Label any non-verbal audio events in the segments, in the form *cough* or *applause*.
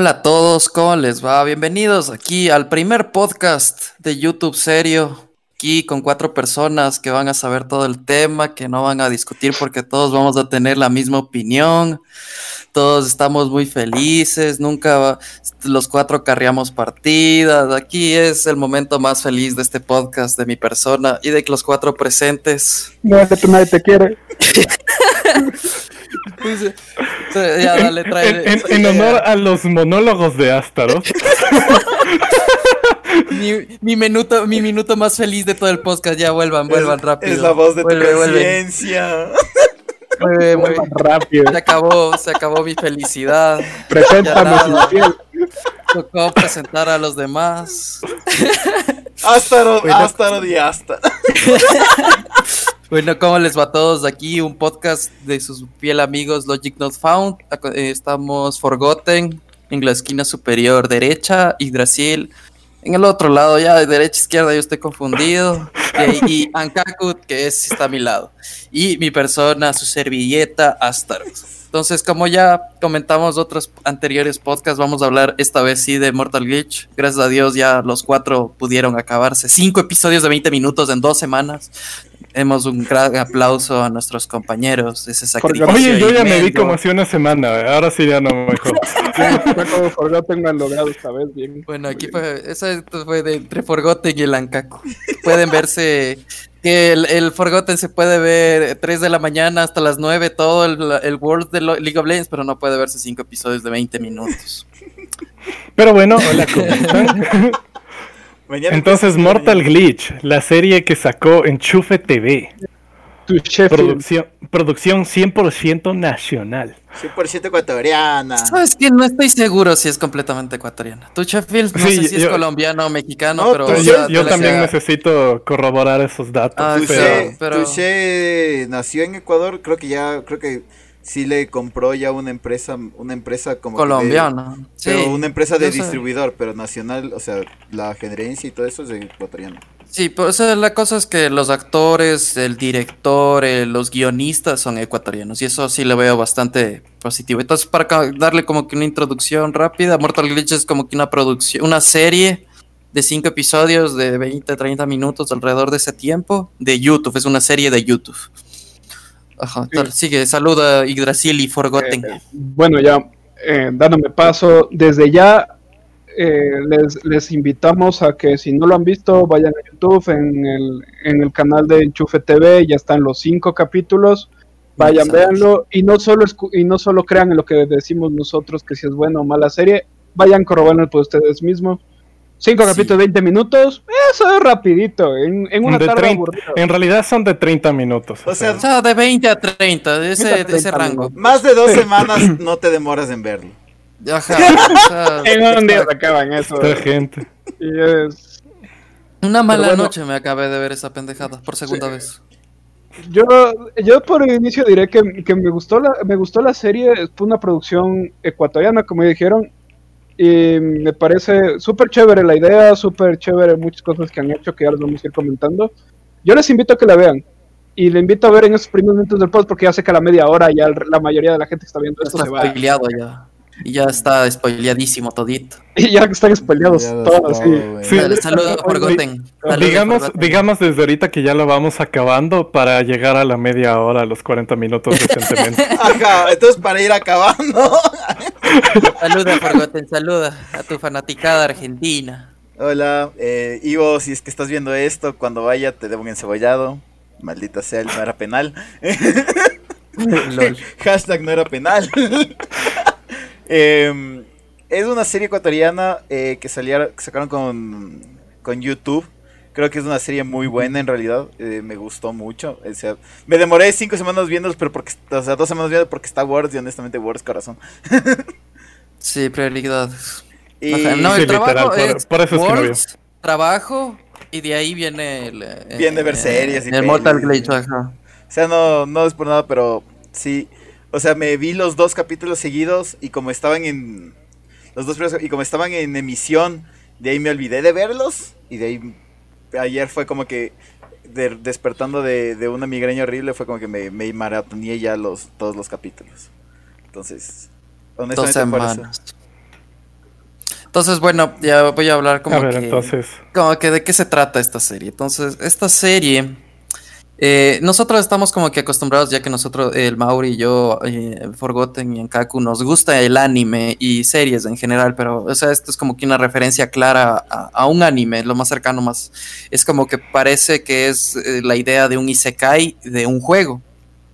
Hola a todos, ¿cómo les va? Bienvenidos aquí al primer podcast de YouTube serio. Aquí con cuatro personas que van a saber todo el tema, que no van a discutir porque todos vamos a tener la misma opinión. Todos estamos muy felices, nunca los cuatro carriamos partidas. Aquí es el momento más feliz de este podcast, de mi persona y de los cuatro presentes. No, que nadie te quiere. *laughs* Pues, ya, dale, trae, en, en, en honor a los monólogos de Astaroth. *laughs* mi, mi, minuto, mi minuto más feliz de todo el podcast. Ya vuelvan, vuelvan es, rápido. Es la voz de vuelve, tu conciencia. *laughs* Muy, muy rápido. Se acabó, se acabó mi felicidad. Preséntame, Tocó presentar a los demás. Astaroth, bueno. Astaroth y Asta. *laughs* Bueno, ¿cómo les va a todos? Aquí un podcast de sus fiel amigos Logic Not Found. Estamos Forgotten en la esquina superior derecha y Brasil en el otro lado, ya de derecha izquierda, yo estoy confundido. *laughs* Y, y Ankaku, que es, está a mi lado. Y mi persona, su servilleta, Astaroth. Entonces, como ya comentamos otros anteriores podcasts, vamos a hablar esta vez sí de Mortal Glitch. Gracias a Dios ya los cuatro pudieron acabarse. Cinco episodios de 20 minutos en dos semanas. Hemos un gran aplauso a nuestros compañeros ese sacrificio. Oye, yo ya me vi como hace una semana, ahora sí ya no me mejor. Forgotten *laughs* me han logrado esta vez bien. Bueno, aquí fue, eso fue de entre Forgotten y el Ankaku. Pueden verse que el, el, Forgotten se puede ver 3 de la mañana hasta las 9, todo el, el World de League of Legends, pero no puede verse 5 episodios de 20 minutos. Pero bueno, hola, *laughs* ¿cómo están? Entonces, Mortal Glitch, la serie que sacó Enchufe TV. Producción, producción 100% nacional. 100% ecuatoriana. Sabes que no estoy seguro si es completamente ecuatoriana. Tu Sheffield no sí, sé si yo, es colombiano o mexicano, no, pero. Yo, yo también sea... necesito corroborar esos datos. Ah, pero, pero... Tuché nació en Ecuador, creo que ya, creo que sí le compró ya una empresa, una empresa como colombiana, de, sí, pero una empresa de distribuidor, pero nacional, o sea, la gerencia y todo eso es de ecuatoriano. Sí, pues la cosa es que los actores, el director, eh, los guionistas son ecuatorianos y eso sí le veo bastante positivo. Entonces, para darle como que una introducción rápida, Mortal Glitch es como que una producción, una serie de cinco episodios de 20, 30 minutos alrededor de ese tiempo de YouTube, es una serie de YouTube. Ajá, sí. sigue, saluda Yggdrasil y Forgotten. Eh, bueno, ya eh, dándome paso, desde ya eh, les, les, invitamos a que si no lo han visto, vayan a YouTube, en el, en el canal de Enchufe TV, ya están los cinco capítulos, vayan, véanlo, y no solo y no solo crean en lo que decimos nosotros, que si es buena o mala serie, vayan corroborando por ustedes mismos. Cinco sí. capítulos, 20 minutos, eso es rapidito, en, en una de tarde 30, aburrida. En realidad son de 30 minutos. O sea, O sea, de 20 a 30, de ese, 30, de ese rango. más de dos semanas *laughs* no te demoras en verlo. Ajá, *laughs* o sea, En un día se acaban eso. Esta gente. Y es- Una mala bueno. noche me acabé de ver esa pendejada por segunda Sí. vez. Yo, yo por el inicio diré que, que me gustó la, me gustó la serie, fue una producción ecuatoriana, como dijeron, y me parece súper chévere la idea, súper chévere muchas cosas que han hecho que ya les vamos a ir comentando. Yo les invito a que la vean. Y le invito a ver en esos primeros minutos del post porque ya sé que a la media hora ya la mayoría de la gente que está viendo esto Está se va. spoileado ya. Y ya está spoileadísimo todito. *laughs* Y ya están spoileados Ya todos, todo, sí. Sí. Dale, saludos a Forgotten. Saludos, Digamos, Forgotten. digamos desde ahorita que ya lo vamos acabando para llegar a la media hora, a los 40 minutos *laughs* decentemente. Ajá, entonces para ir acabando. *laughs* Saluda, Forgotten, saluda a tu fanaticada argentina. Hola, eh, Ivo, si es que estás viendo esto, cuando vaya te debo un encebollado. Maldita sea, no era penal. *laughs* *laughs* Hashtag no era penal. *laughs* Em, es una serie ecuatoriana eh, que, que sacaron con, con YouTube. Creo que es una serie muy buena en realidad. eh, me gustó mucho. O sea, me demoré cinco semanas viéndolos, pero porque, o sea, dos semanas viendo porque está Words y honestamente Words corazón. *laughs* Sí, prioridades. Y no, Sí, el trabajo literal, por- es por eso es que no Words, trabajo y de ahí viene el, eh, Viene ver series y el Mortal. Glitch, ajá. O sea, no, no es por nada, pero sí. O sea, me vi los dos capítulos seguidos y como estaban en. Los dos primeros- y como estaban en emisión, de ahí me olvidé de verlos. Y de ahí. Ayer fue como que. de- despertando de, de una migraña horrible, fue como que me, me maratoneé ya los, todos los capítulos. Entonces. Dos Honestamente, semanas. Entonces, bueno, ya voy a hablar como A ver, que, entonces. como que de qué se trata esta serie. Entonces, esta serie, eh, nosotros estamos como que acostumbrados, ya que nosotros, el Mauri y yo, eh, Forgotten y Enkaku, nos gusta el anime y series en general, pero, o sea, esto es como que una referencia clara a, un anime, lo más cercano más, es como que parece que es eh, la idea de un isekai de un juego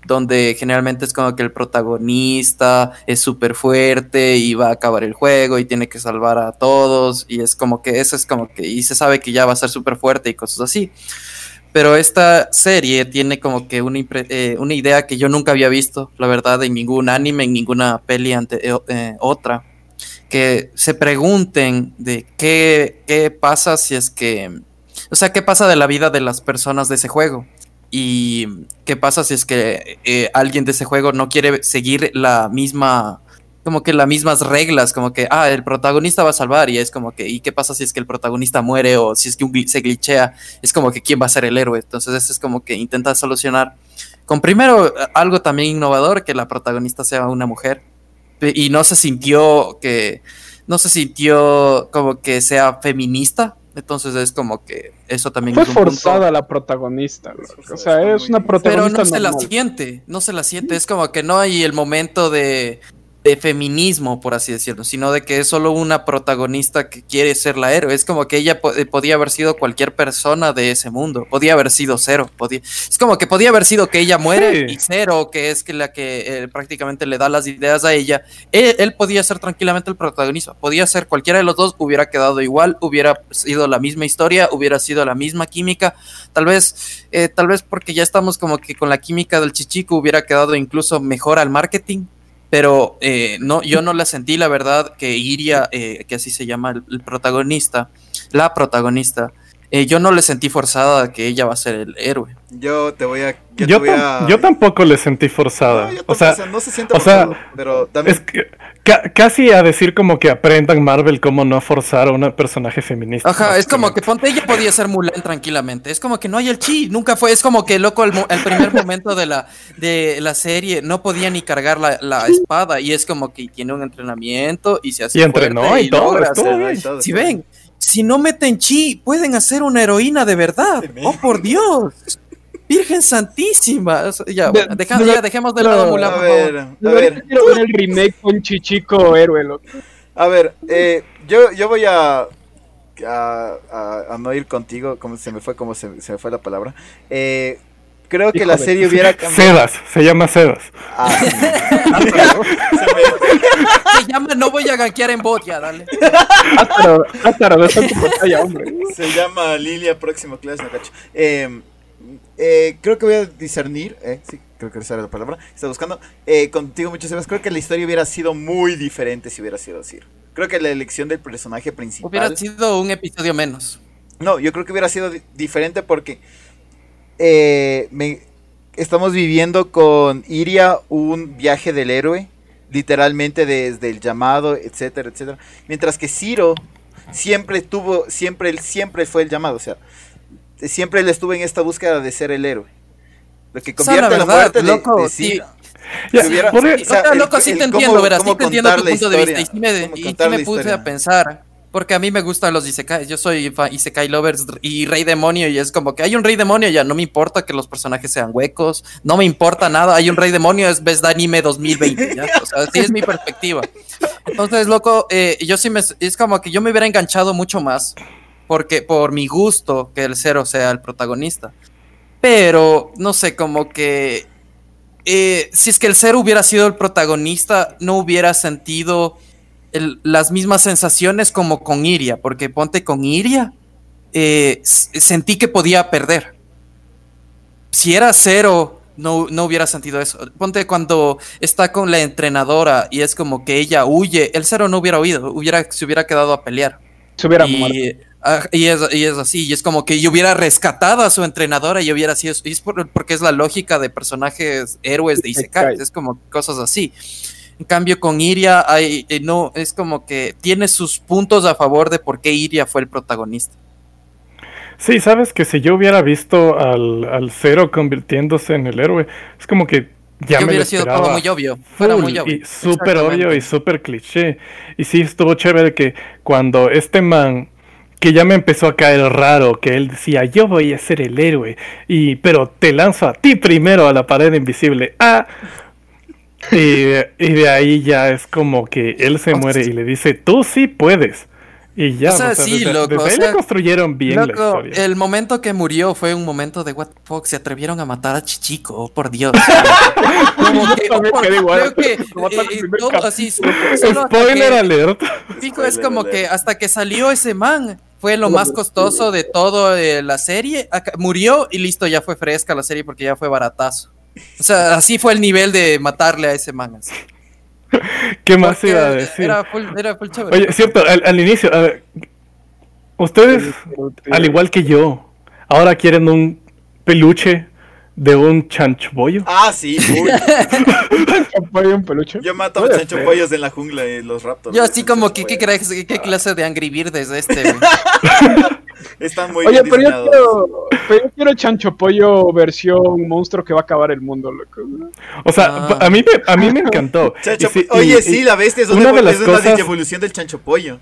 donde generalmente es como que el protagonista es súper fuerte y va a acabar el juego y tiene que salvar a todos y es como que eso es como que y se sabe que ya va a ser súper fuerte y cosas así. Pero esta serie tiene como que una, eh, una idea que yo nunca había visto, la verdad, en ningún anime, en ninguna peli ante, eh, eh, otra. Que se pregunten de qué, qué pasa si es que... O sea, qué pasa de la vida de las personas de ese juego. Y qué pasa si es que alguien de ese juego no quiere seguir la misma, como que las mismas reglas, como que, ah, el protagonista va a salvar y es como que, ¿y qué pasa si es que el protagonista muere o si es que un gli- se glitchea? Es como que, ¿quién va a ser el héroe? Entonces, esto es como que intenta solucionar con primero algo también innovador, que la protagonista sea una mujer y no se sintió que, no se sintió como que sea feminista. Entonces es como que eso también Fue es un punto- forzada la protagonista, forzada, O sea, es una bien. pero protagonista no se la normal. siente, no se la siente. Es como que no hay el momento de, de feminismo, por así decirlo, sino de que es solo una protagonista que quiere ser la héroe. Es como que ella po- eh, podía haber sido cualquier persona de ese mundo. Podía haber sido cero. Podía, es como que podía haber sido que ella muere Sí. y cero, que es que la que eh, prácticamente le da las ideas a ella. Él, él podía ser tranquilamente el protagonista. Podía ser cualquiera de los dos, hubiera quedado igual, hubiera sido la misma historia, hubiera sido la misma química. Tal vez, eh, tal vez porque ya estamos como que con la química del chichico hubiera quedado incluso mejor al marketing. Pero eh, no, yo no la sentí, la verdad, que Iria, eh, que así se llama el, el protagonista, la protagonista, eh, yo no le sentí forzada a que ella va a ser el héroe. Yo te voy a. Yo, Yo, te voy tam- a... yo tampoco le sentí forzada. No, yo o sea, no se siente o sea, forzado, pero también. es que ca- casi a decir como que aprendan Marvel cómo no forzar a un personaje feminista. Ajá, es como que ponte ella podía ser Mulan tranquilamente. Es como que no hay el chi, nunca fue. Es como que loco, el, mo- el primer momento de la, de la serie no podía ni cargar la, la espada. Y es como que tiene un entrenamiento y se hace Y entrenó y todo, Si ven, si no meten chi, pueden hacer una heroína de verdad. Oh, por Dios. Virgen Santísima. O sea, Ya, bueno, deja- de- ya dejemos de lado no, Mulan, A ver, a ver, quiero ver el remake con Chichico héroe, a ver, eh, yo, yo voy a, a, a- a no ir contigo, como se me fue, como se, se me fue la palabra. Eh, creo que la serie hubiera cambiado. *laughs* Sedas, se llama Sedas. Ah, sí. *laughs* *laughs* Se me- No voy a gankear en bot, ya, dale. Está en tu pantalla, hombre. Se llama Lilia Próximo Clash, no cacho. Eh, eh, creo que voy a discernir, eh, sí, creo que esa era la palabra, está buscando. Eh, contigo muchas veces, creo que la historia hubiera sido muy diferente si hubiera sido así. Creo que la elección del personaje principal... Hubiera sido un episodio menos. No, yo creo que hubiera sido di- diferente porque eh, me- estamos viviendo con Iria un viaje del héroe, literalmente desde el llamado, etcétera, etcétera. Mientras que Ciro siempre tuvo, siempre, él siempre fue el llamado, o sea, siempre él estuvo en esta búsqueda de ser el héroe. Lo que O sea, la convierte la, verdad, muerte de- loco, de, sí. Ciro. Ya, Si hubiera- o sea, O sea, el- loco, sí el te entiendo, verás, sí te entiendo tu punto de vista. Y historia, sí me, y sí me puse historia. a pensar, porque a mí me gustan los Isekai. Yo soy Isekai lovers y Rey Demonio, y es como que hay un Rey Demonio, ya no me importa que los personajes sean huecos, no me importa nada. Hay un Rey Demonio, es Best Anime 2020, ¿ya? O sea, así es mi perspectiva. Entonces, loco, eh, yo sí me. Es como que yo me hubiera enganchado mucho más, porque por mi gusto que el cero sea el protagonista. Pero, no sé, como que eh, si es que el ser hubiera sido el protagonista, no hubiera sentido el- las mismas sensaciones como con Iria, porque ponte con Iria, eh, sentí que podía perder. Si era cero, no, no hubiera sentido eso. Ponte cuando está con la entrenadora y es como que ella huye, el cero no hubiera huido, hubiera, se hubiera quedado a pelear. Se hubiera. Y, ah, y es, y es así, y es como que yo hubiera rescatado a su entrenadora y hubiera sido, y es por- porque es la lógica de personajes héroes de Isekai. es como cosas así. En cambio, con Iria, hay, eh, no, es como que tiene sus puntos a favor de por qué Iria fue el protagonista. Sí, sabes que si yo hubiera visto al, al cero convirtiéndose en el héroe, es como que ya que me lo hubiera sido todo esperaba muy obvio. Fuera muy obvio. y súper obvio y súper cliché. Y sí estuvo chévere que cuando este man que ya me empezó a caer raro, que él decía, yo voy a ser el héroe, y pero te lanzo a ti primero a la pared invisible. Ah. Y, y de ahí ya es como que él se muere y le dice, tú sí puedes. Y ya, O sea, sí, desde, loco, desde o ahí sea, le construyeron bien la Loco, historia. el momento que murió fue un momento de what the fuck, se atrevieron a matar a Chichico, oh, por Dios. *laughs* Como que, oh, por- igual. creo que eh, todo así, Spoiler que- alert. Pico, es como alert. que hasta que salió ese man fue lo más costoso de toda la serie. Acá- murió y listo, ya fue fresca la serie porque ya fue baratazo. O sea, así fue el nivel de matarle a ese man. así. ¿Qué más Porque iba a decir? Era full, era full chévere. Oye, cierto, al, al inicio, a ver, ustedes, al igual que yo, ahora quieren un peluche de un chanchobollo. Ah, sí, uy. Un peluche. Yo mato a Puede chancho ser. pollos en la jungla y los raptors. Yo así como que, ¿qué, crees, ¿qué clase de Angry Bird es este? güey? *laughs* Están muy Oye, bien pero yo, quiero, pero yo quiero Chancho Pollo versión monstruo que va a acabar el mundo, loco. O sea, Ah. a mí me, a mí me encantó. *laughs* Chancho sí- Oye, y- sí, y la bestia es una de las es una cosas- evolución del chancho pollo.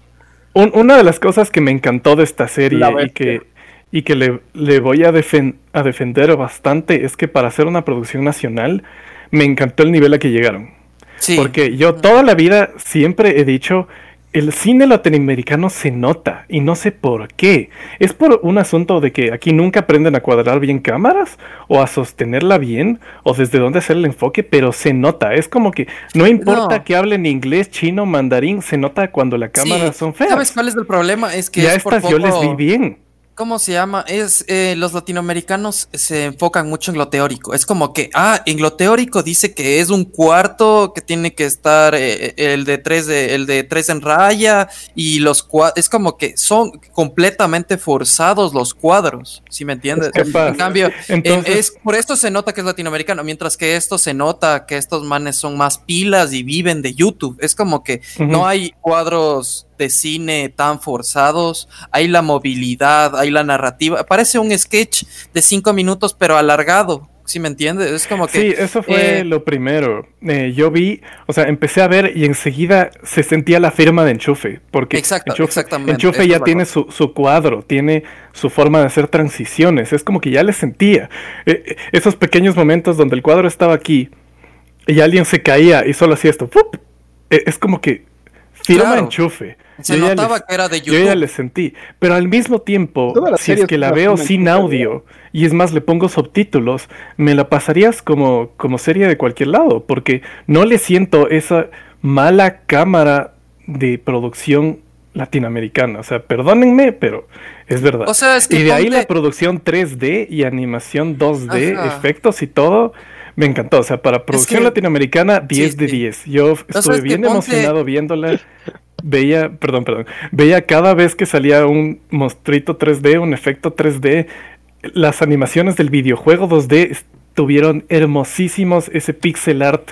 un- una de las cosas que me encantó de esta serie y que, y que le, le voy a, defen- a defender bastante es que para hacer una producción nacional me encantó el nivel a que llegaron. Sí. Porque yo toda la vida siempre he dicho, el cine latinoamericano se nota y no sé por qué. ¿Es por un asunto de que aquí nunca aprenden a cuadrar bien cámaras o a sostenerla bien o desde dónde hacer el enfoque? Pero se nota, es como que no importa No. que hablen inglés, chino, mandarín, se nota cuando las cámaras Sí. son feas. ¿Sabes cuál es el problema? Es que y a es por estas yo les vi bien. ¿Cómo se llama? Es eh, los latinoamericanos se enfocan mucho en lo teórico. Es como que, ah, en lo teórico dice que es un cuarto que tiene que estar eh, el de tres de, el de tres en raya y los cuadros. Es como que son completamente forzados los cuadros, ¿sí me entiendes? En cambio, Entonces- en- es por esto se nota que es latinoamericano, mientras que esto se nota que estos manes son más pilas y viven de YouTube. Es como que no hay cuadros de cine tan forzados, hay la movilidad, hay la narrativa. Parece un sketch de cinco minutos, pero alargado. ¿Sí me entiendes? Es como que. Sí, eso fue eh, lo primero. Eh, yo vi, o sea, empecé a ver y enseguida se sentía la firma de enchufe. Porque Exacto, enchufe, exactamente, enchufe ya tiene su, su cuadro, tiene su forma de hacer transiciones. Es como que ya le sentía. Eh, esos pequeños momentos donde el cuadro estaba aquí y alguien se caía y solo hacía esto. Eh, es como que firma Claro. enchufe. Se Yo ya notaba les- que era de Yo ya YouTube. le sentí, pero al mismo tiempo, si es que la veo sin audio y es más le pongo subtítulos, me la pasarías como, como serie de cualquier lado, porque no le siento esa mala cámara de producción latinoamericana. O sea, perdónenme, pero es verdad. O sea, es que y de ahí la producción 3D y animación 2D, Ajá. efectos y todo. Me encantó, o sea, para producción que- latinoamericana 10 de sí. 10. Yo estuve bien ponte- emocionado viéndola. Veía, perdón, perdón, veía cada vez que salía un monstruito 3D, un efecto 3D, las animaciones del videojuego 2D estuvieron hermosísimos, ese pixel art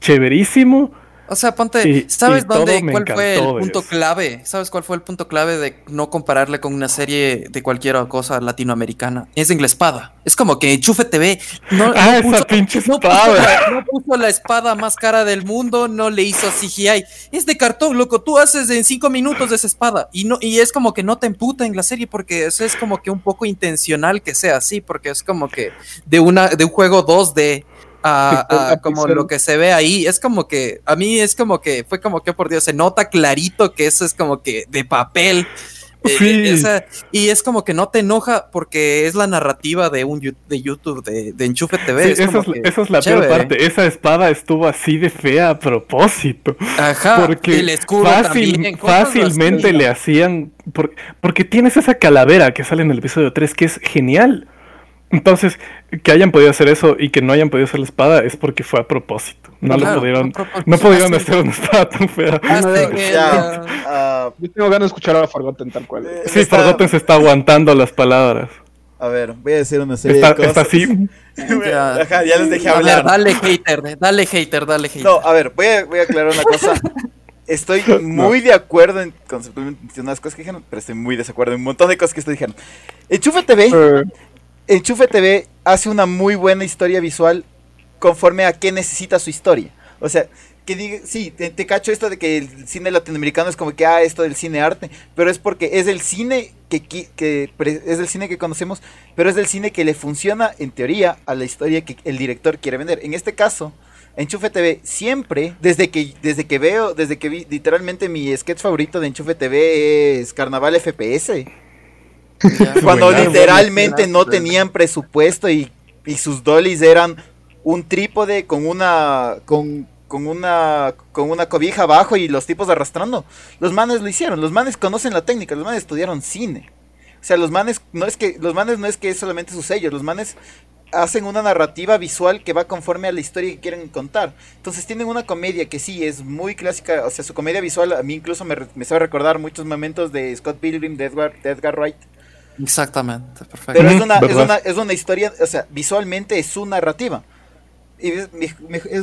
chéverísimo. O sea, ponte, Y- ¿sabes y dónde, cuál fue el punto clave? ¿Sabes cuál fue el punto clave de no compararle con una serie de cualquier cosa latinoamericana? Es en la espada. Es como que Enchufe TV no, *laughs* Ah, no esa pinche no puso espada. la- no puso la espada más cara del mundo, no le hizo CGI. Es de cartón, loco. Tú haces en cinco minutos esa espada y no y es como que no te emputa en la serie porque eso es como que un poco intencional que sea así, porque es como que de una de un juego 2D a, Pixel a a como pixel. lo que se ve ahí. Es como que, a mí es como que, fue como que, por Dios, se nota clarito que eso es como que de papel. *laughs* Eh, Sí. eh, y es como que no te enoja porque es la narrativa de un de YouTube, de, de Enchufe TV. Sí, es esa, es, que esa es la chévere. peor parte. Esa espada estuvo así de fea a propósito. Ajá, porque el fácil- también, fácilmente le hacían. por- porque tienes esa calavera que sale en el episodio 3 que es genial. Entonces, que hayan podido hacer eso y que no hayan podido hacer la espada es porque fue a propósito. No lo pudieron. No pudieron hacer una espada tan fea. uh, ah, Yo tengo ganas de escuchar a Forgotten tal cual. eh, Sí, está- Forgotten se está aguantando las palabras. A ver, voy a decir una serie Está, de cosas. está así. *laughs* Ya. Ajá, ya les dejé a ver, hablar. dale hater, dale hater, dale hater. No, a ver, voy a, voy a aclarar una cosa. Estoy *laughs* muy de acuerdo en conceptualmente en unas cosas que dijeron, pero estoy muy desacuerdo en un montón de cosas que ustedes dijeron. Enchufe TV, Eh, Enchufe TV hace una muy buena historia visual conforme a qué necesita su historia. O sea, que diga, sí, te, cacho esto de que el cine latinoamericano es como que, ah, esto del cine arte, pero es porque es el cine que, es el cine que conocemos, pero es el cine que le funciona, en teoría, a la historia que el director quiere vender. En este caso, Enchufe TV siempre, desde que, desde que veo, desde que vi, literalmente mi sketch favorito de Enchufe TV es Carnaval FPS. Ya. *laughs* Cuando literalmente no tenían presupuesto y, y sus dollies eran un trípode con una con, con una con una cobija abajo y los tipos arrastrando. Los manes lo hicieron, los manes conocen la técnica, los manes estudiaron cine. O sea, los manes no es que los manes no es que es solamente su sello, los manes hacen una narrativa visual que va conforme a la historia que quieren contar. Entonces tienen una comedia que sí es muy clásica, o sea, su comedia visual a mí incluso me, me sabe recordar muchos momentos de Scott Pilgrim, de Edgar, de Edgar Wright. Exactamente, perfecto. Pero es una, es, una, es una historia, o sea, visualmente es su narrativa. Y es,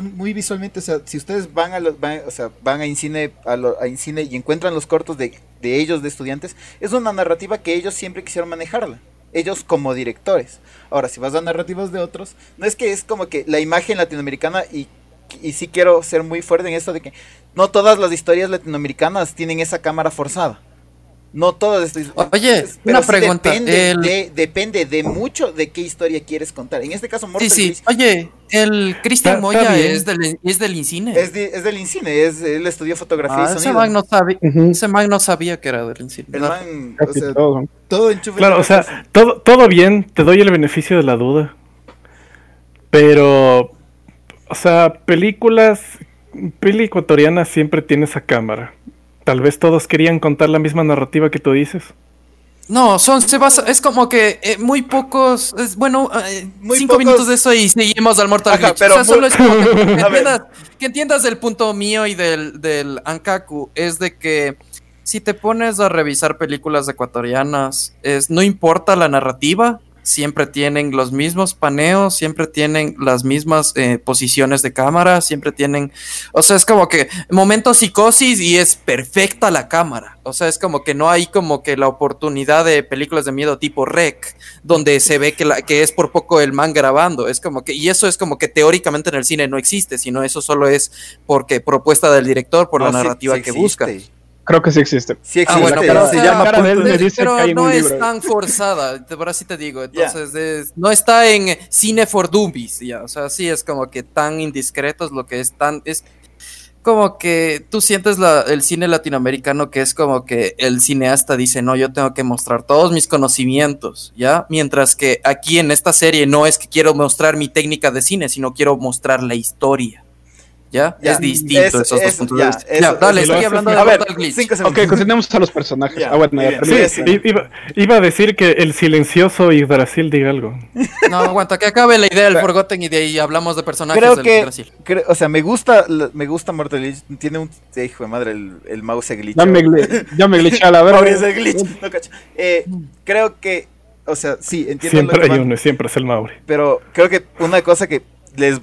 muy visualmente, o sea, si ustedes van a los, van, o sea, van a Incine, a, lo- a Incine y encuentran los cortos de, de ellos, de estudiantes, es una narrativa que ellos siempre quisieron manejarla. Ellos como directores. Ahora, si vas a narrativas de otros, no es que es como que la imagen latinoamericana y, y sí quiero ser muy fuerte en esto de que no todas las historias latinoamericanas tienen esa cámara forzada. No todas estas Oye, pero una sí pregunta, Depende, el- de, depende de mucho de qué historia quieres contar. En este caso, Sí, Mortal sí. Glitch Oye, el Cristian Moya es del, es del Incine. es, de- es del Incine, es, él estudió fotografía Ah, y ese sonido. man no sabía, ese man no sabía que era del Incine. El No. man, o Casi sea, todo. todo enchufe. Claro, o sea, todo, todo bien, te doy el beneficio de la duda. Pero, o sea, películas, peli ecuatoriana siempre tiene esa cámara. Tal vez todos querían contar la misma narrativa que tú dices. No, son, se basa, es como que eh, muy pocos, es, bueno, eh, Muy cinco pocos- minutos de eso y seguimos al Mortal Ajá, pero o sea, solo muy- es como que, *laughs* que entiendas, que entiendas el punto mío y del, del Ankaku, es de que si te pones a revisar películas ecuatorianas, es, no importa la narrativa, siempre tienen los mismos paneos, siempre tienen las mismas eh, posiciones de cámara, siempre tienen, o sea, es como que momento psicosis y es perfecta la cámara, o sea, es como que no hay como que la oportunidad de películas de miedo tipo Rec, donde se ve que, la, que es por poco el man grabando, es como que, y eso es como que teóricamente en el cine no existe, sino eso solo es porque propuesta del director por la narrativa que busca. Creo que sí existe. Sí Ah, existe. bueno, la pero cara, se llama Punto me dice pero que hay en no un es libro. tan forzada, te- por así te digo. Entonces, es- no está en cine for dummies, ya. O sea, sí es como que tan indiscreto es lo que es tan. Es como que tú sientes la- el cine latinoamericano que es como que el cineasta dice, no, yo tengo que mostrar todos mis conocimientos, ¿ya? Mientras que aquí en esta serie no es que quiero mostrar mi técnica de cine, sino quiero mostrar la historia. ¿Ya? Ya, es distinto eso- esos dos puntos ya, de vista. eso- Ya, dale, lo estoy hablando de A ver. Ok, continuemos a los personajes. Ya, ah, bueno, ya. Sí, Iba, iba a decir que el silencioso y Brasil diga algo. No, aguanta, que acabe la idea del Forgotten y de ahí hablamos de personajes Creo del que, Brasil. creo- o sea, me gusta, me gusta Mortal Glitch. Tiene un, sí, hijo de madre, el, el mouse se glitchó. Ya me, gli- ya me glitché a la Mauricio verga. se glitch, no cacho. Eh, creo que, o sea, sí, entiendo lo Siempre que hay van- uno, siempre es el Mauri. pero creo que una cosa que les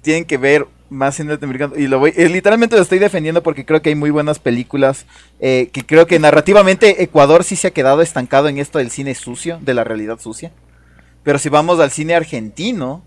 tienen que ver más en latinoamericano y lo voy eh, literalmente lo estoy defendiendo porque creo que hay muy buenas películas eh, que creo que narrativamente Ecuador sí se ha quedado estancado en esto del cine sucio de la realidad sucia pero si vamos al cine argentino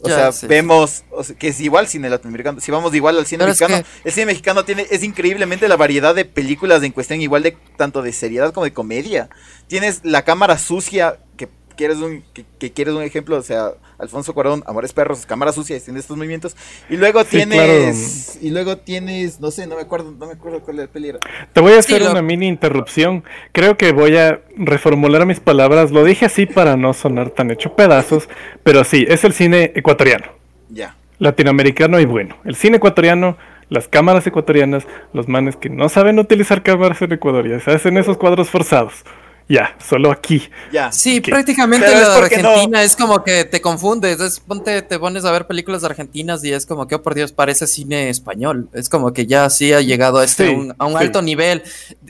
o Ya, sea, sí, vemos o sea, que es igual cine latinoamericano. Si vamos igual al cine Pero es mexicano, el cine mexicano tiene es increíblemente la variedad de películas en cuestión igual de tanto de seriedad como de comedia. Tienes la cámara sucia que quieres un que, que quieres un ejemplo, o sea, Alfonso Cuarón, Amores Perros, cámara sucia, y tiene estos movimientos y luego Sí, tienes y luego tienes, no sé, no me acuerdo, no me acuerdo cuál era el peli era. Te voy a Sí, hacer lo- una mini interrupción. Creo que voy a reformular mis palabras. Lo dije así para no sonar tan hecho pedazos, pero sí, es el cine ecuatoriano, Ya. latinoamericano y bueno. El cine ecuatoriano, las cámaras ecuatorianas, los manes que no saben utilizar cámaras en Ecuador, ya se hacen esos cuadros forzados. Ya, solo aquí. Ya. Sí, prácticamente Pero porque no- Argentina es como que te confundes. Es, ponte, te pones a ver películas argentinas y es como que, oh por Dios, parece cine español. Es como que ya sí ha llegado a, este, Sí, un- a un sí. alto nivel.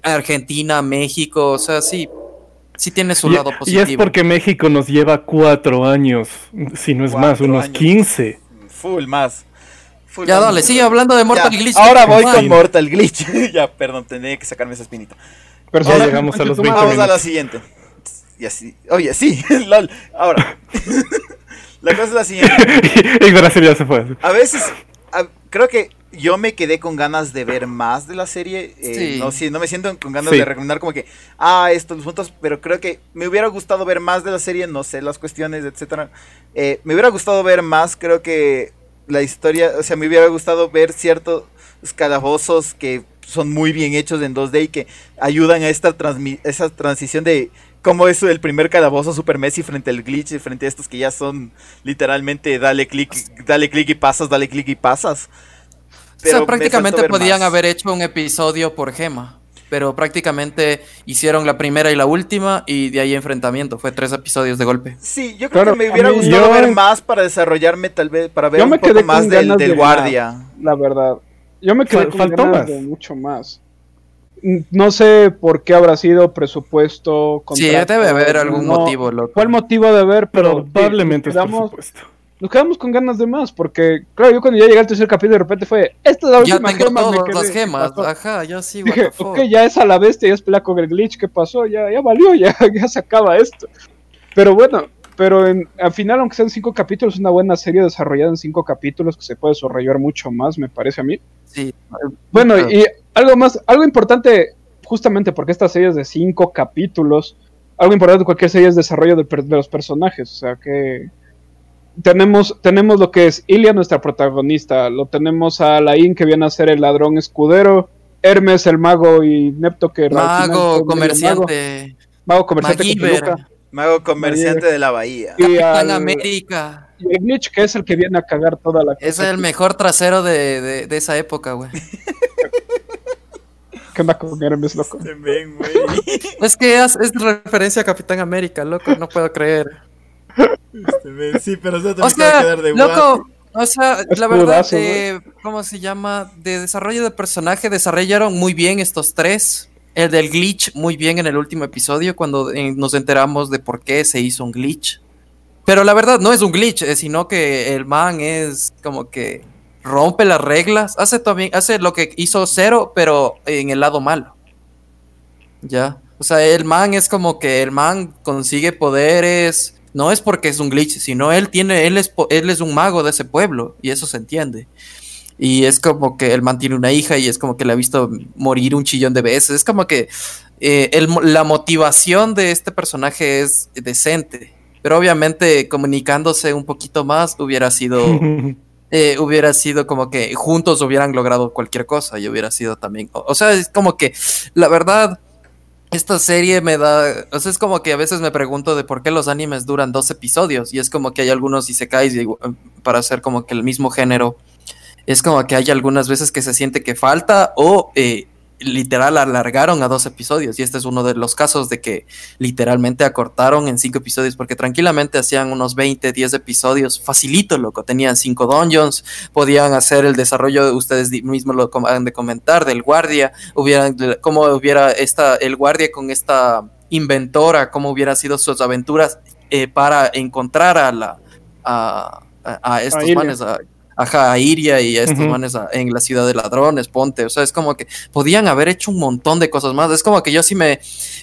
Argentina, México, o sea, sí, sí tiene su Y, lado y positivo. es porque México nos lleva cuatro años, si no es más, unos. 15. Full más. Full Ya más. dale, sigue hablando de Mortal Ya, Glitch. Ahora voy Man. con Mortal Glitch. *laughs* ya, perdón, tenía que sacarme esa espinita. Pero Ya llegamos a los concha tu 20 madre. Vamos a la siguiente. Y así, oye, sí, *laughs* lol. Ahora, La cosa es la siguiente. *laughs* y Brasil ya se fue. A veces, a- creo que yo me quedé con ganas de ver más de la serie. eh, Sí. no, sí, no me siento con ganas Sí. de recomendar como que, ah, estos puntos, pero creo que me hubiera gustado ver más de la serie, no sé las cuestiones, etcétera. Eh, me hubiera gustado ver más, creo que la historia, o sea, me hubiera gustado ver ciertos calabozos que son muy bien hechos en 2D y que ayudan a esta transmi- esa transición de cómo es el primer calabozo Super Messi frente al glitch y frente a estos que ya son literalmente dale clic, dale clic y pasas, dale clic y pasas. o sea, me prácticamente podían más. haber hecho un episodio por gema. Pero prácticamente hicieron la primera y la última y de ahí enfrentamiento. Fue tres episodios de golpe. Sí, yo creo Claro, que me hubiera gustado yo- ver más para desarrollarme tal vez, para ver Yo un poco más del, del de guardia. La verdad. Yo me quedé Fal- con faltó ganas más. de mucho más. No sé por qué habrá sido presupuesto. Sí, contrato, debe haber algún no- motivo, loco. El motivo de pero Probablemente es nos quedamos, nos quedamos con ganas de más. Porque, claro, yo cuando ya llegué al tercer capítulo, de repente fue: Esta es la Ya última tengo gema. me todas quedé, las ¿qué gemas. Ajá, yo sí, Dije, ok, ya es a la bestia, ya es pelea con el glitch, ¿qué pasó? Ya, ya valió, ya, *laughs* ya se acaba esto. Pero bueno, pero en, al final, aunque sean cinco capítulos, es una buena serie desarrollada en cinco capítulos que se puede desarrollar mucho más, me parece a mí. Sí. Bueno, Claro. y algo más, algo importante, justamente porque esta serie es de cinco capítulos, algo importante de cualquier serie es desarrollo de, de los personajes, o sea que tenemos, tenemos lo que es Ilia, nuestra protagonista, lo tenemos a Alain, que viene a ser el ladrón escudero, Hermes, el mago, y Nepto, que Mago, comerciante. Mago, mago comerciante con Magiver. Mago comerciante de la bahía. y, Capitán *laughs* al- América. y el glitch, que es el que viene a cagar toda la Ese es cosa. el mejor trasero de, de, de esa época, güey. ¿Qué onda con Hermes, loco? Ven, güey. Es que es, es referencia a Capitán América, loco, no puedo creer. Sí, pero eso O también va a sea, quedar de loco, o sea, Es la verdad, crudazo, eh, ¿cómo se llama? De desarrollo de personaje, desarrollaron muy bien estos tres. El del glitch, muy bien en el último episodio, cuando eh, nos enteramos de por qué se hizo un glitch. Pero la verdad, no es un glitch, eh, sino que el man es como que rompe las reglas, hace, también, hace lo que hizo Cero, pero en el lado malo. Ya. O sea, el man es como que el man consigue poderes. No es porque es un glitch, sino él tiene, él es, él es un mago de ese pueblo, y eso se entiende. Y es como que el man tiene una hija y es como que le ha visto morir un chillón de veces. Es como que eh, el la motivación de este personaje es decente. Pero obviamente comunicándose un poquito más hubiera sido *laughs* eh, hubiera sido como que juntos hubieran logrado cualquier cosa y hubiera sido también. O, o sea, es como que la verdad, esta serie me da. O sea, es como que a veces me pregunto de por qué los animes duran dos episodios y es como que hay algunos y, para hacer como que el mismo género. Es como que hay algunas veces que se siente que falta o eh, literal alargaron a dos episodios. Y este es uno de los casos de que literalmente acortaron en cinco episodios porque tranquilamente hacían unos 20, 10 episodios facilito, loco, tenían cinco dungeons, podían hacer el desarrollo, ustedes mismos lo acaban de comentar, del guardia, hubieran, cómo hubiera esta, el guardia con esta inventora, cómo hubiera sido sus aventuras eh, para encontrar a la a, a- a estos manes, a, a Iria y a estos manes a- en la ciudad de ladrones, ponte, o sea, es como que podían haber hecho un montón de cosas más, es como que yo sí me,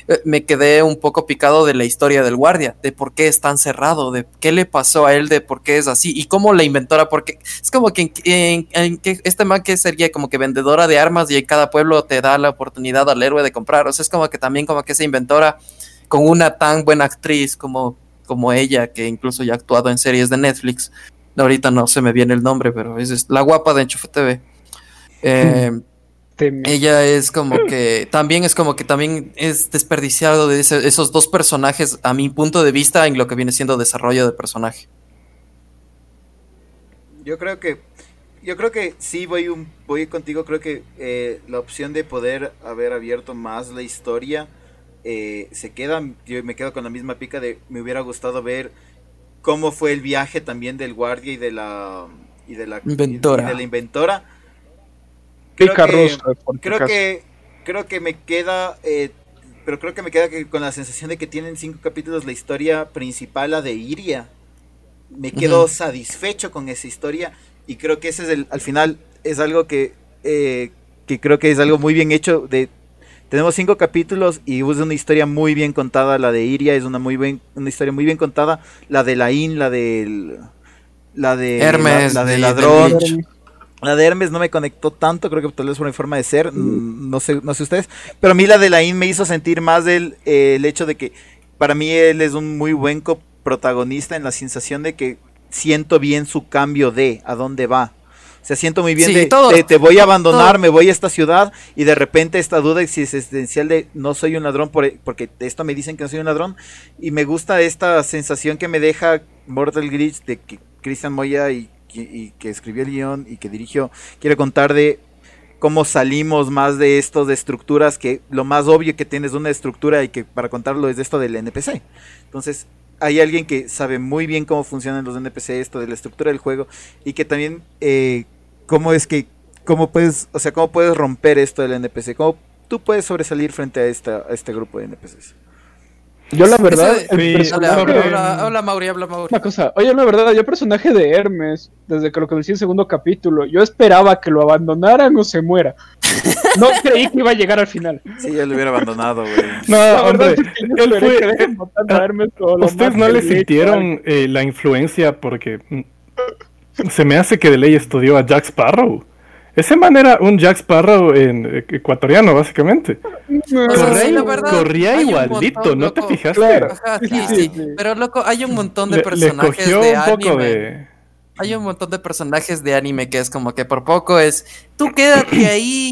eh, me quedé un poco picado de la historia del guardia, de por qué es tan cerrado, de qué le pasó a él, de por qué es así, y cómo la inventora, porque es como que en, en- en que este man que sería como que vendedora de armas y en cada pueblo te da la oportunidad al héroe de comprar, o sea, es como que también como que esa inventora con una tan buena actriz como, como ella, que incluso ya ha actuado en series de Netflix, ahorita no se me viene el nombre, pero es, es la guapa de Enchufe TV. Eh, *laughs* ella es como que también es como que también es desperdiciado de ese- esos dos personajes a mi punto de vista en lo que viene siendo desarrollo de personaje. Yo creo que yo creo que sí voy un voy contigo creo que eh, la opción de poder haber abierto más la historia eh, se queda yo me quedo con la misma pica de me hubiera gustado ver cómo fue el viaje también del guardia y de la y de la Inventora. y de la inventora. Creo que, creo que creo que me queda eh, pero creo que me queda que con la sensación de que tienen cinco capítulos la historia principal la de Iria. Me quedo satisfecho con esa historia y creo que ese es el al final es algo que eh, que creo que es algo muy bien hecho de Tenemos cinco capítulos y es una historia muy bien contada. La de Iria es una muy bien, una historia muy bien contada. La de Laín, la del, la de Hermes, la, de de- ladrón. de. La de Hermes no me conectó tanto, creo que tal vez por mi forma de ser, no sé, no sé ustedes, pero a mí la de Lain me hizo sentir más el, eh, el hecho de que para mí él es un muy buen coprotagonista en la sensación de que siento bien su cambio de a dónde va. O sea, siento muy bien Sí, de todo- te, te voy a abandonar, todo. me voy a esta ciudad y de repente esta duda existencial de no soy un ladrón por, porque esto me dicen que no soy un ladrón y me gusta esta sensación que me deja Mortal Glitch de que Christian Moya y, y- y que escribió el guion y que dirigió quiere contar de cómo salimos más de estos de estructuras que lo más obvio que tienes una estructura y que para contarlo es de esto del NPC. Entonces, hay alguien que sabe muy bien cómo funcionan los NPC, esto de la estructura del juego, y que también eh, cómo es que, cómo puedes, o sea, cómo puedes romper esto del NPC, cómo tú puedes sobresalir frente a, esta, a este grupo de NPCs. Yo la verdad, Ese- el Sí, Habla, personaje... habla, habla, habla, Mauri, habla, Mauri. Una cosa, oye, la verdad, yo el personaje de Hermes, desde que lo conocí en el segundo capítulo, yo esperaba que lo abandonaran o se muera. No *laughs* creí que iba a llegar al final. Sí, yo lo hubiera abandonado, güey. No, La verdad es que yo él fue- a *laughs* Hermes ¿Ustedes no le sintieron eh, la influencia? Porque mm, se me hace que de ley estudió a Jack Sparrow. Ese man era un Jack Sparrow en, eh, ecuatoriano, básicamente. No, Corría, sí, la verdad, corría hay un igualito, montón, ¿no te fijaste? Claro. Ajá, sí, Sí, sí, sí, sí. Pero loco, hay un montón de Le, le personajes cogió de un poco anime. de... Hay un montón de personajes de anime que es como que por poco es, tú quédate *clears throat* ahí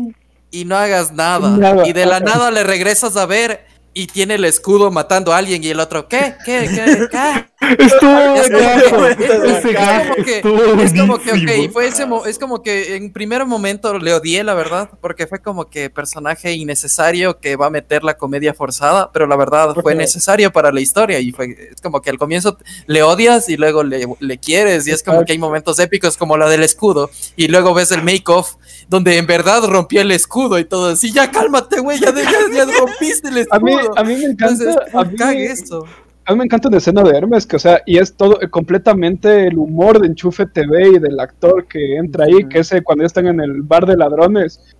y no hagas nada. Nada. Y de la nada le regresas a ver y tiene el escudo matando a alguien y el otro, ¿qué? ¿Qué? ¿Qué? ¿Qué? Estuvo Es como que- es- ese es gajo como que- estuvo Es como que, buenísimo. ok, fue ese mo- es como que en primer momento le odié, la verdad, porque fue como que personaje innecesario que va a meter la comedia forzada, pero la verdad fue necesario para la historia y fue es como que al comienzo le odias y luego le, le quieres y es como que hay momentos épicos como la del escudo y luego ves el make-off donde en verdad rompió el escudo y todo así, ya cálmate, güey, ya, ya, ya rompiste el A mí, escudo. a mí me encanta, Entonces, a mí, cague eso. A mí me encanta una escena de Hermes, que o sea, y es todo completamente el humor de Enchufe TV y del actor que entra ahí, que es cuando ya están en el bar de ladrones.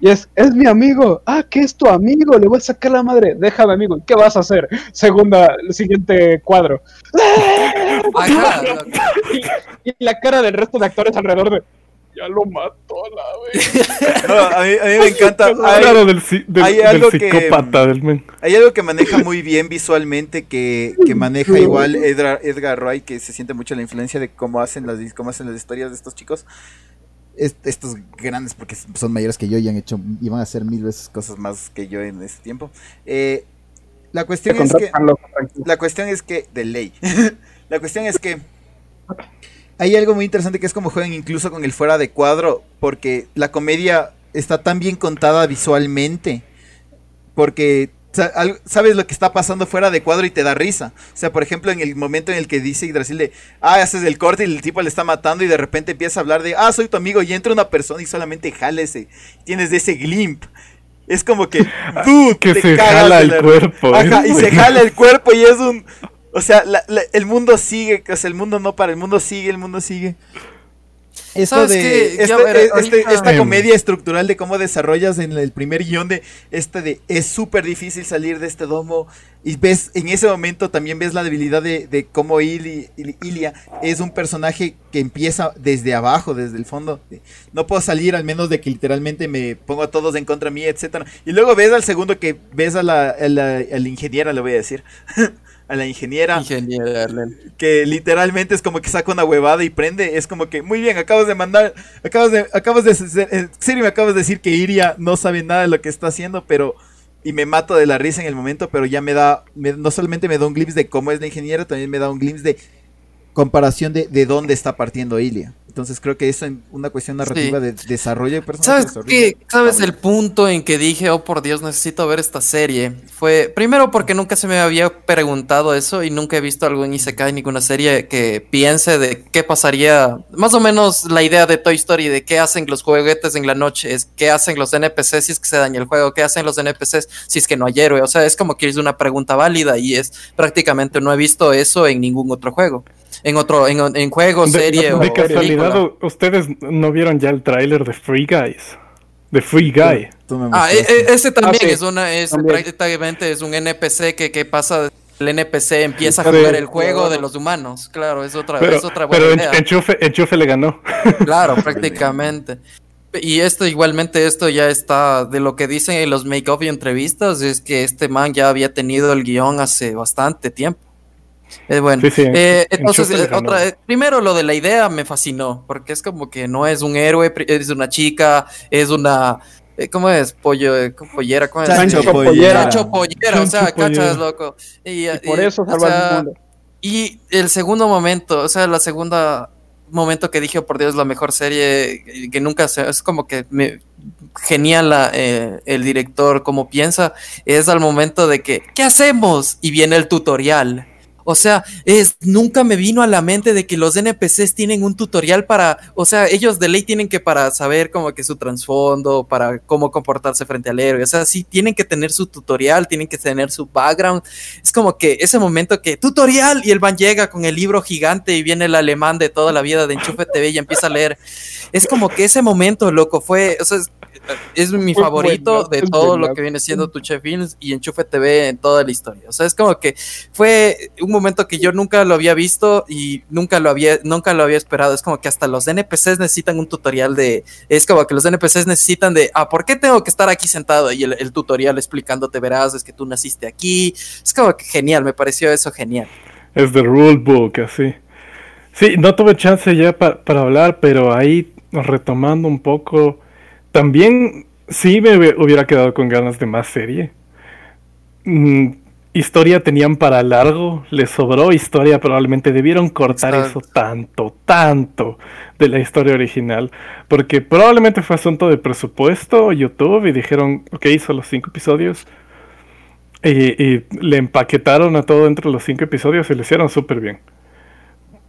Y es, es mi amigo, ah, que es tu amigo, le voy a sacar la madre, déjame amigo, ¿y ¿qué vas a hacer? Segunda, el siguiente cuadro. *laughs* Y la cara del resto de actores alrededor de, ya lo mató la vez. *laughs* No, a, mí, a mí me encanta. *laughs* Hay, Claro, del, del- hay del algo que- psicópata del men. hay algo que maneja muy bien visualmente, que, que maneja *laughs* igual Edgar, Edgar Wright, que se siente mucho la influencia de cómo hacen las, cómo hacen las historias de estos chicos. Est- estos grandes, porque son mayores que yo y han hecho, y van a hacer mil veces cosas más que yo en este tiempo. Eh, la cuestión es que. loco. La cuestión es que, de ley. la cuestión es que hay algo muy interesante que es como juegan incluso con el fuera de cuadro, porque la comedia está tan bien contada visualmente, porque sabes lo que está pasando fuera de cuadro y te da risa. O sea, por ejemplo, en el momento en el que dice Yggdrasil de, ah, haces el corte y el tipo le está matando y de repente empieza a hablar de, ah, soy tu amigo y entra una persona y solamente jala ese, tienes de ese glimp. Es como que, *laughs* dude, Que te se cagas jala el cuerpo. Ajá, ¿eh? y se jala el cuerpo y es un... O sea, la- la- el mundo sigue, o sea, el mundo no para, el mundo sigue, el mundo sigue. Esto ¿Sabes de qué? Este- ver, este- ahorita- esta Em. comedia estructural de cómo desarrollas en el primer guion de este de es súper difícil salir de este domo y ves en ese momento también ves la debilidad de, de cómo Ili- Ili- Ilia es un personaje que empieza desde abajo, desde el fondo. de, no puedo salir al menos de que literalmente me pongo a todos en contra mí, etcétera. Y luego ves al segundo que ves a la, a la, a la ingeniera, le voy a decir. *laughs* a la ingeniera Ingeniero, que literalmente es como que saca una huevada y prende, es como que muy bien, acabas de mandar, acabas de, acabas de, ser- en serio me acabas de decir que Iria no sabe nada de lo que está haciendo, pero y me mato de la risa en el momento, pero ya me da, me- no solamente me da un glimpse de cómo es la ingeniera, también me da un glimpse de comparación de, de dónde está partiendo Ilia. Entonces creo que en una cuestión narrativa Sí. de desarrollo de personajes. ¿Sabes qué? ¿Sabes el punto en que dije, oh por Dios, necesito ver esta serie? Fue primero porque nunca se me había preguntado eso y nunca he visto algo en Isekai, ninguna serie que piense de qué pasaría. Más o menos la idea de Toy Story de qué hacen los juguetes en la noche, es qué hacen los NPCs si es que se daña el juego, qué hacen los NPCs si es que no hay héroe. O sea, es como que es una pregunta válida y es prácticamente no he visto eso en ningún otro juego. En otro, en, en juego, De, serie de o casualidad, película. ¿u- ¿ustedes no vieron ya el tráiler de Free Guys? The Free Guy. Tú Ah, e- e- ese también Ah, sí, es una, es también. prácticamente es un NPC que, que pasa, el NPC empieza a Sí. jugar el juego de los humanos, claro, es otra, Pero, es otra buena pero idea. en- enchufe, enchufe le ganó. *laughs* Claro, prácticamente. Y esto igualmente, esto ya está, de lo que dicen en los make-off y entrevistas, es que este man ya había tenido el guion hace bastante tiempo. Eh, bueno, Sí, sí, en- eh, en entonces, eh, otra, eh, primero lo de la idea me fascinó, porque es como que no es un héroe, es una chica, es una, ¿cómo es? Pollo, eh, pollera, ¿cómo es? Pollera. Chancho pollera, o sea, pollera. cachas, loco. Y, Y por y, eso o salvan sea, el mundo. y el segundo momento, o sea, la segunda momento que dije, oh, por Dios, la mejor serie que nunca se... Es como que me, genial la, eh, el director como piensa, es al momento de que, ¿qué hacemos? Y viene el tutorial. O sea, es, nunca me vino a la mente de que los NPCs tienen un tutorial para, o sea, ellos de ley tienen que para saber como que su trasfondo, para cómo comportarse frente al héroe, o sea, sí tienen que tener su tutorial, tienen que tener su background. Es como que ese momento que, tutorial, y el van llega con el libro gigante y viene el alemán de toda la vida de Enchufe TV y empieza a leer. Es como que ese momento, loco, fue, o sea, es, es mi favorito de todo lo que viene siendo Tuche Films y Enchufe TV en toda la historia. O sea, es como que fue un momento que yo nunca lo había visto y nunca lo había, nunca lo había esperado. Es como que hasta los NPCs necesitan un tutorial de, es como que los NPCs necesitan de, ah, ¿por qué tengo que estar aquí sentado? Y el, tutorial explicándote, verás, es que tú naciste aquí. Es como que genial, me pareció eso genial. Es the rulebook, así. Sí, no tuve chance ya pa- para hablar, pero ahí retomando un poco, también sí me hubie- hubiera quedado con ganas de más serie. Mm, historia tenían para largo, les sobró historia, probablemente debieron cortar eso tanto, tanto de la historia original, porque probablemente fue asunto de presupuesto, YouTube, y dijeron, ok, solo cinco episodios. Y, y le empaquetaron a todo entre los cinco episodios y lo hicieron súper bien.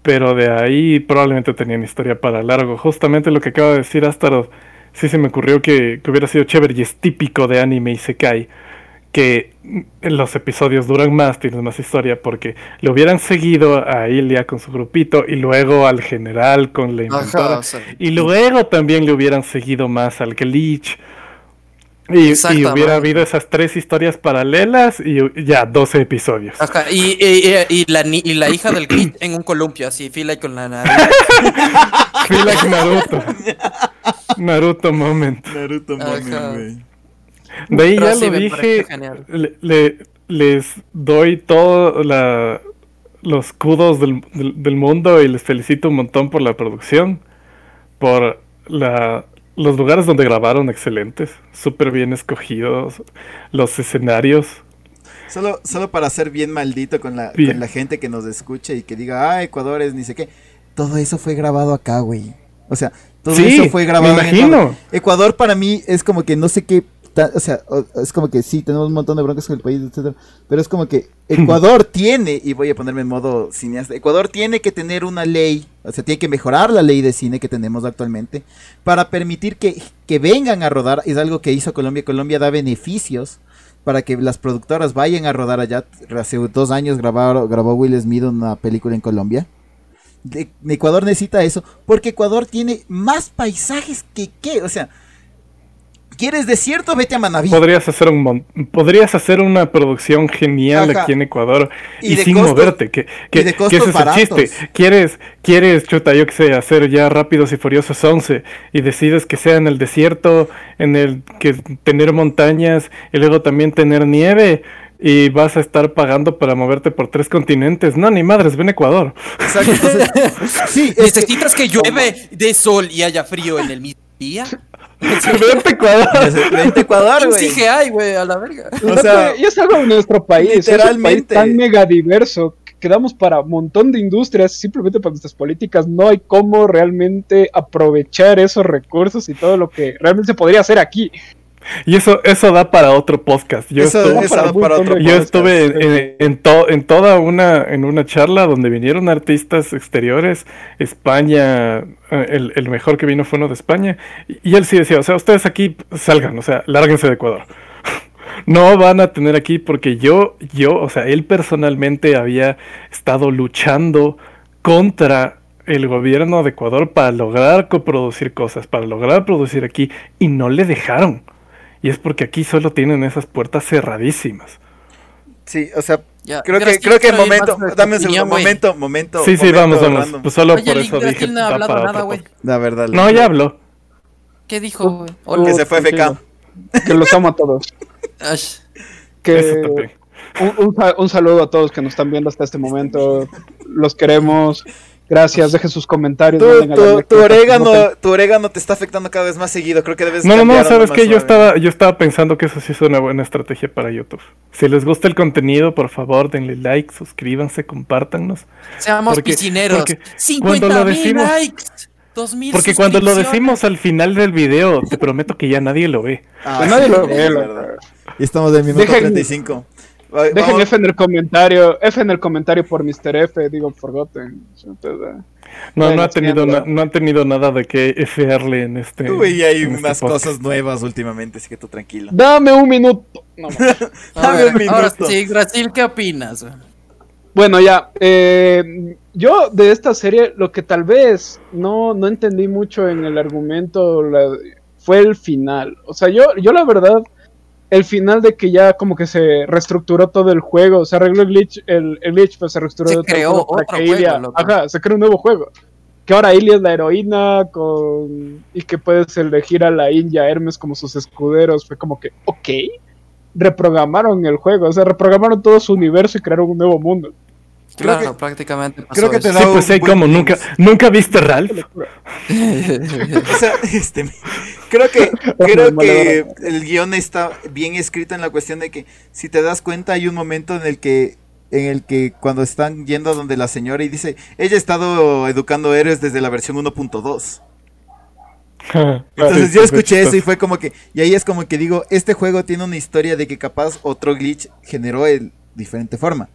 Pero de ahí probablemente tenían historia para largo. Justamente lo que acaba de decir Astaroth, sí se me ocurrió que, que hubiera sido chévere y es típico de anime y se cae. Que los episodios duran más, tienen más historia, porque le hubieran seguido a Ilia con su grupito y luego al general con la inventora. Ajá, o sea, Y luego también le hubieran seguido más al Glitch. Y, hubiera habido esas tres historias paralelas y ya 12 episodios. Ajá, y, y- y- y la, ni- y la hija del Glitch en un columpio, así, fila con la nariz. *laughs* Feel like Naruto. Naruto moment. Naruto. Moment, güey. De ahí ya sí, lo dije. le- le- les doy todos los kudos del, del- del mundo y les felicito un montón por la producción. Por la, los lugares donde grabaron excelentes. Súper bien escogidos. Los escenarios. Solo, solo para ser bien maldito con la, Bien. con la gente que nos escuche y que diga, ah, Ecuador es ni sé qué. Todo eso fue grabado acá, güey. O sea, todo Sí, eso fue grabado me en imagino. Ecuador. Ecuador para mí es como que no sé qué. O sea, es como que sí, tenemos un montón de broncas con el país, etcétera. Pero es como que *laughs* Ecuador tiene, y voy a ponerme en modo cineasta, Ecuador tiene que tener una ley, o sea, tiene que mejorar la ley de cine que tenemos actualmente para permitir que, que vengan a rodar. Es algo que hizo Colombia. Colombia da beneficios para que las productoras vayan a rodar allá. Hace dos años grabó Will Smith una película en Colombia. De- Ecuador necesita eso porque Ecuador tiene más paisajes que qué. O sea, ¿quieres desierto? Vete a Manaví. Podrías hacer un mon- podrías hacer una producción genial Ajá. aquí en Ecuador Y sin moverte, que, que, y de que ese es el chiste. Quieres, quieres, chuta, yo que sé, hacer ya Rápidos y Furiosos 11 y decides que sea en el desierto, en el que tener montañas y luego también tener nieve y vas a estar pagando para moverte por tres continentes. No, ni madres, ven a Ecuador. Exacto, entonces, *laughs* sí, es que- ¿Necesitas que llueve de sol y haya frío en el mismo día? *laughs* Vente a Ecuador. Vente a Ecuador, güey. Sí que hay, güey, a la verga. O sea, y es algo de nuestro país. Es un país literalmente. tan mega diverso que quedamos para un montón de industrias, simplemente para nuestras políticas. No hay cómo realmente aprovechar esos recursos y todo lo que realmente se podría hacer aquí. Y eso, eso da para otro podcast. Yo Eso, estuve- eso para da un para montón otro de Yo podcast. estuve en, en- en to- en toda una, en una charla donde vinieron artistas exteriores, España, eh, el, el mejor que vino fue uno de España, y, y él sí decía, o sea, ustedes aquí salgan, o sea, lárguense de Ecuador. *laughs* No van a tener aquí porque yo, yo, o sea, él personalmente había estado luchando contra el gobierno de Ecuador para lograr coproducir cosas, para lograr producir aquí, y no le dejaron. Y es porque aquí solo tienen esas puertas cerradísimas. Sí, o sea, Ya, creo que creo que momento, dame un segundo, momento, momento. Sí, sí, momento vamos, vamos. random. Pues solo Oye, por eso dije. no ha hablado nada, güey. La verdad. No, ya habló. ¿Qué dijo, güey? Que se fue FK. Que los amo a todos. Ash. Que Eso también. un, un un saludo a todos que nos están viendo hasta este momento. Los queremos. Gracias. Dejen sus comentarios. Tu, la tu, tu orégano, tu orégano te está afectando cada vez más seguido. Creo que debes No, no, no, sabes que yo estaba, yo estaba pensando que eso sí es una buena estrategia para YouTube. Si les gusta el contenido, por favor, denle like, suscríbanse, compártanos. Seamos Porque- piscineros. porque 50 cuando lo mil decimos- likes. 2000 Porque cuando lo decimos al final del video, te prometo que ya nadie lo ve. Ah, Que nadie sí, lo ve. verdad. loco. Y estamos en minuto Dejen- 35. Dejen vamos- F en el comentario. F en el comentario por Mr. F. Digo, Forgotten. Entonces, No, no, ha tenido na- no han tenido nada de que efearle en este. Uy, hay este unas cosas nuevas últimamente, así que tú tranquilo. Dame un minuto. No, *laughs* Dame ver, un ahora minuto. sí, Brasil, ¿qué opinas? Bueno, ya. eh, yo de esta serie, lo que tal vez no, no entendí mucho en el argumento la- fue el final. O sea, yo, yo la verdad, el final de que ya como que se reestructuró todo el juego, se arregló el glitch, el, el glitch, pues se reestructuró Se todo el creó otro juego, Ilia- ajá, se creó un nuevo juego. Que ahora Ilia es la heroína con y que puedes elegir a la India Hermes como sus escuderos. Fue como que, ok, reprogramaron el juego, o sea, reprogramaron todo su universo y crearon un nuevo mundo. Creo Claro, que- prácticamente pasó creo que te eso. Sí, da pues buen como nunca, nunca viste Ralph. *laughs* O sea, este, creo que, *laughs* creo que el guion está bien escrito en la cuestión de que, si te das cuenta, hay un momento en el que, en el que cuando están yendo a donde la señora y dice, ella ha estado educando héroes desde la versión 1.2. Entonces yo escuché eso y fue como que, y ahí es como que digo, este juego tiene una historia de que capaz otro glitch generó de diferente forma.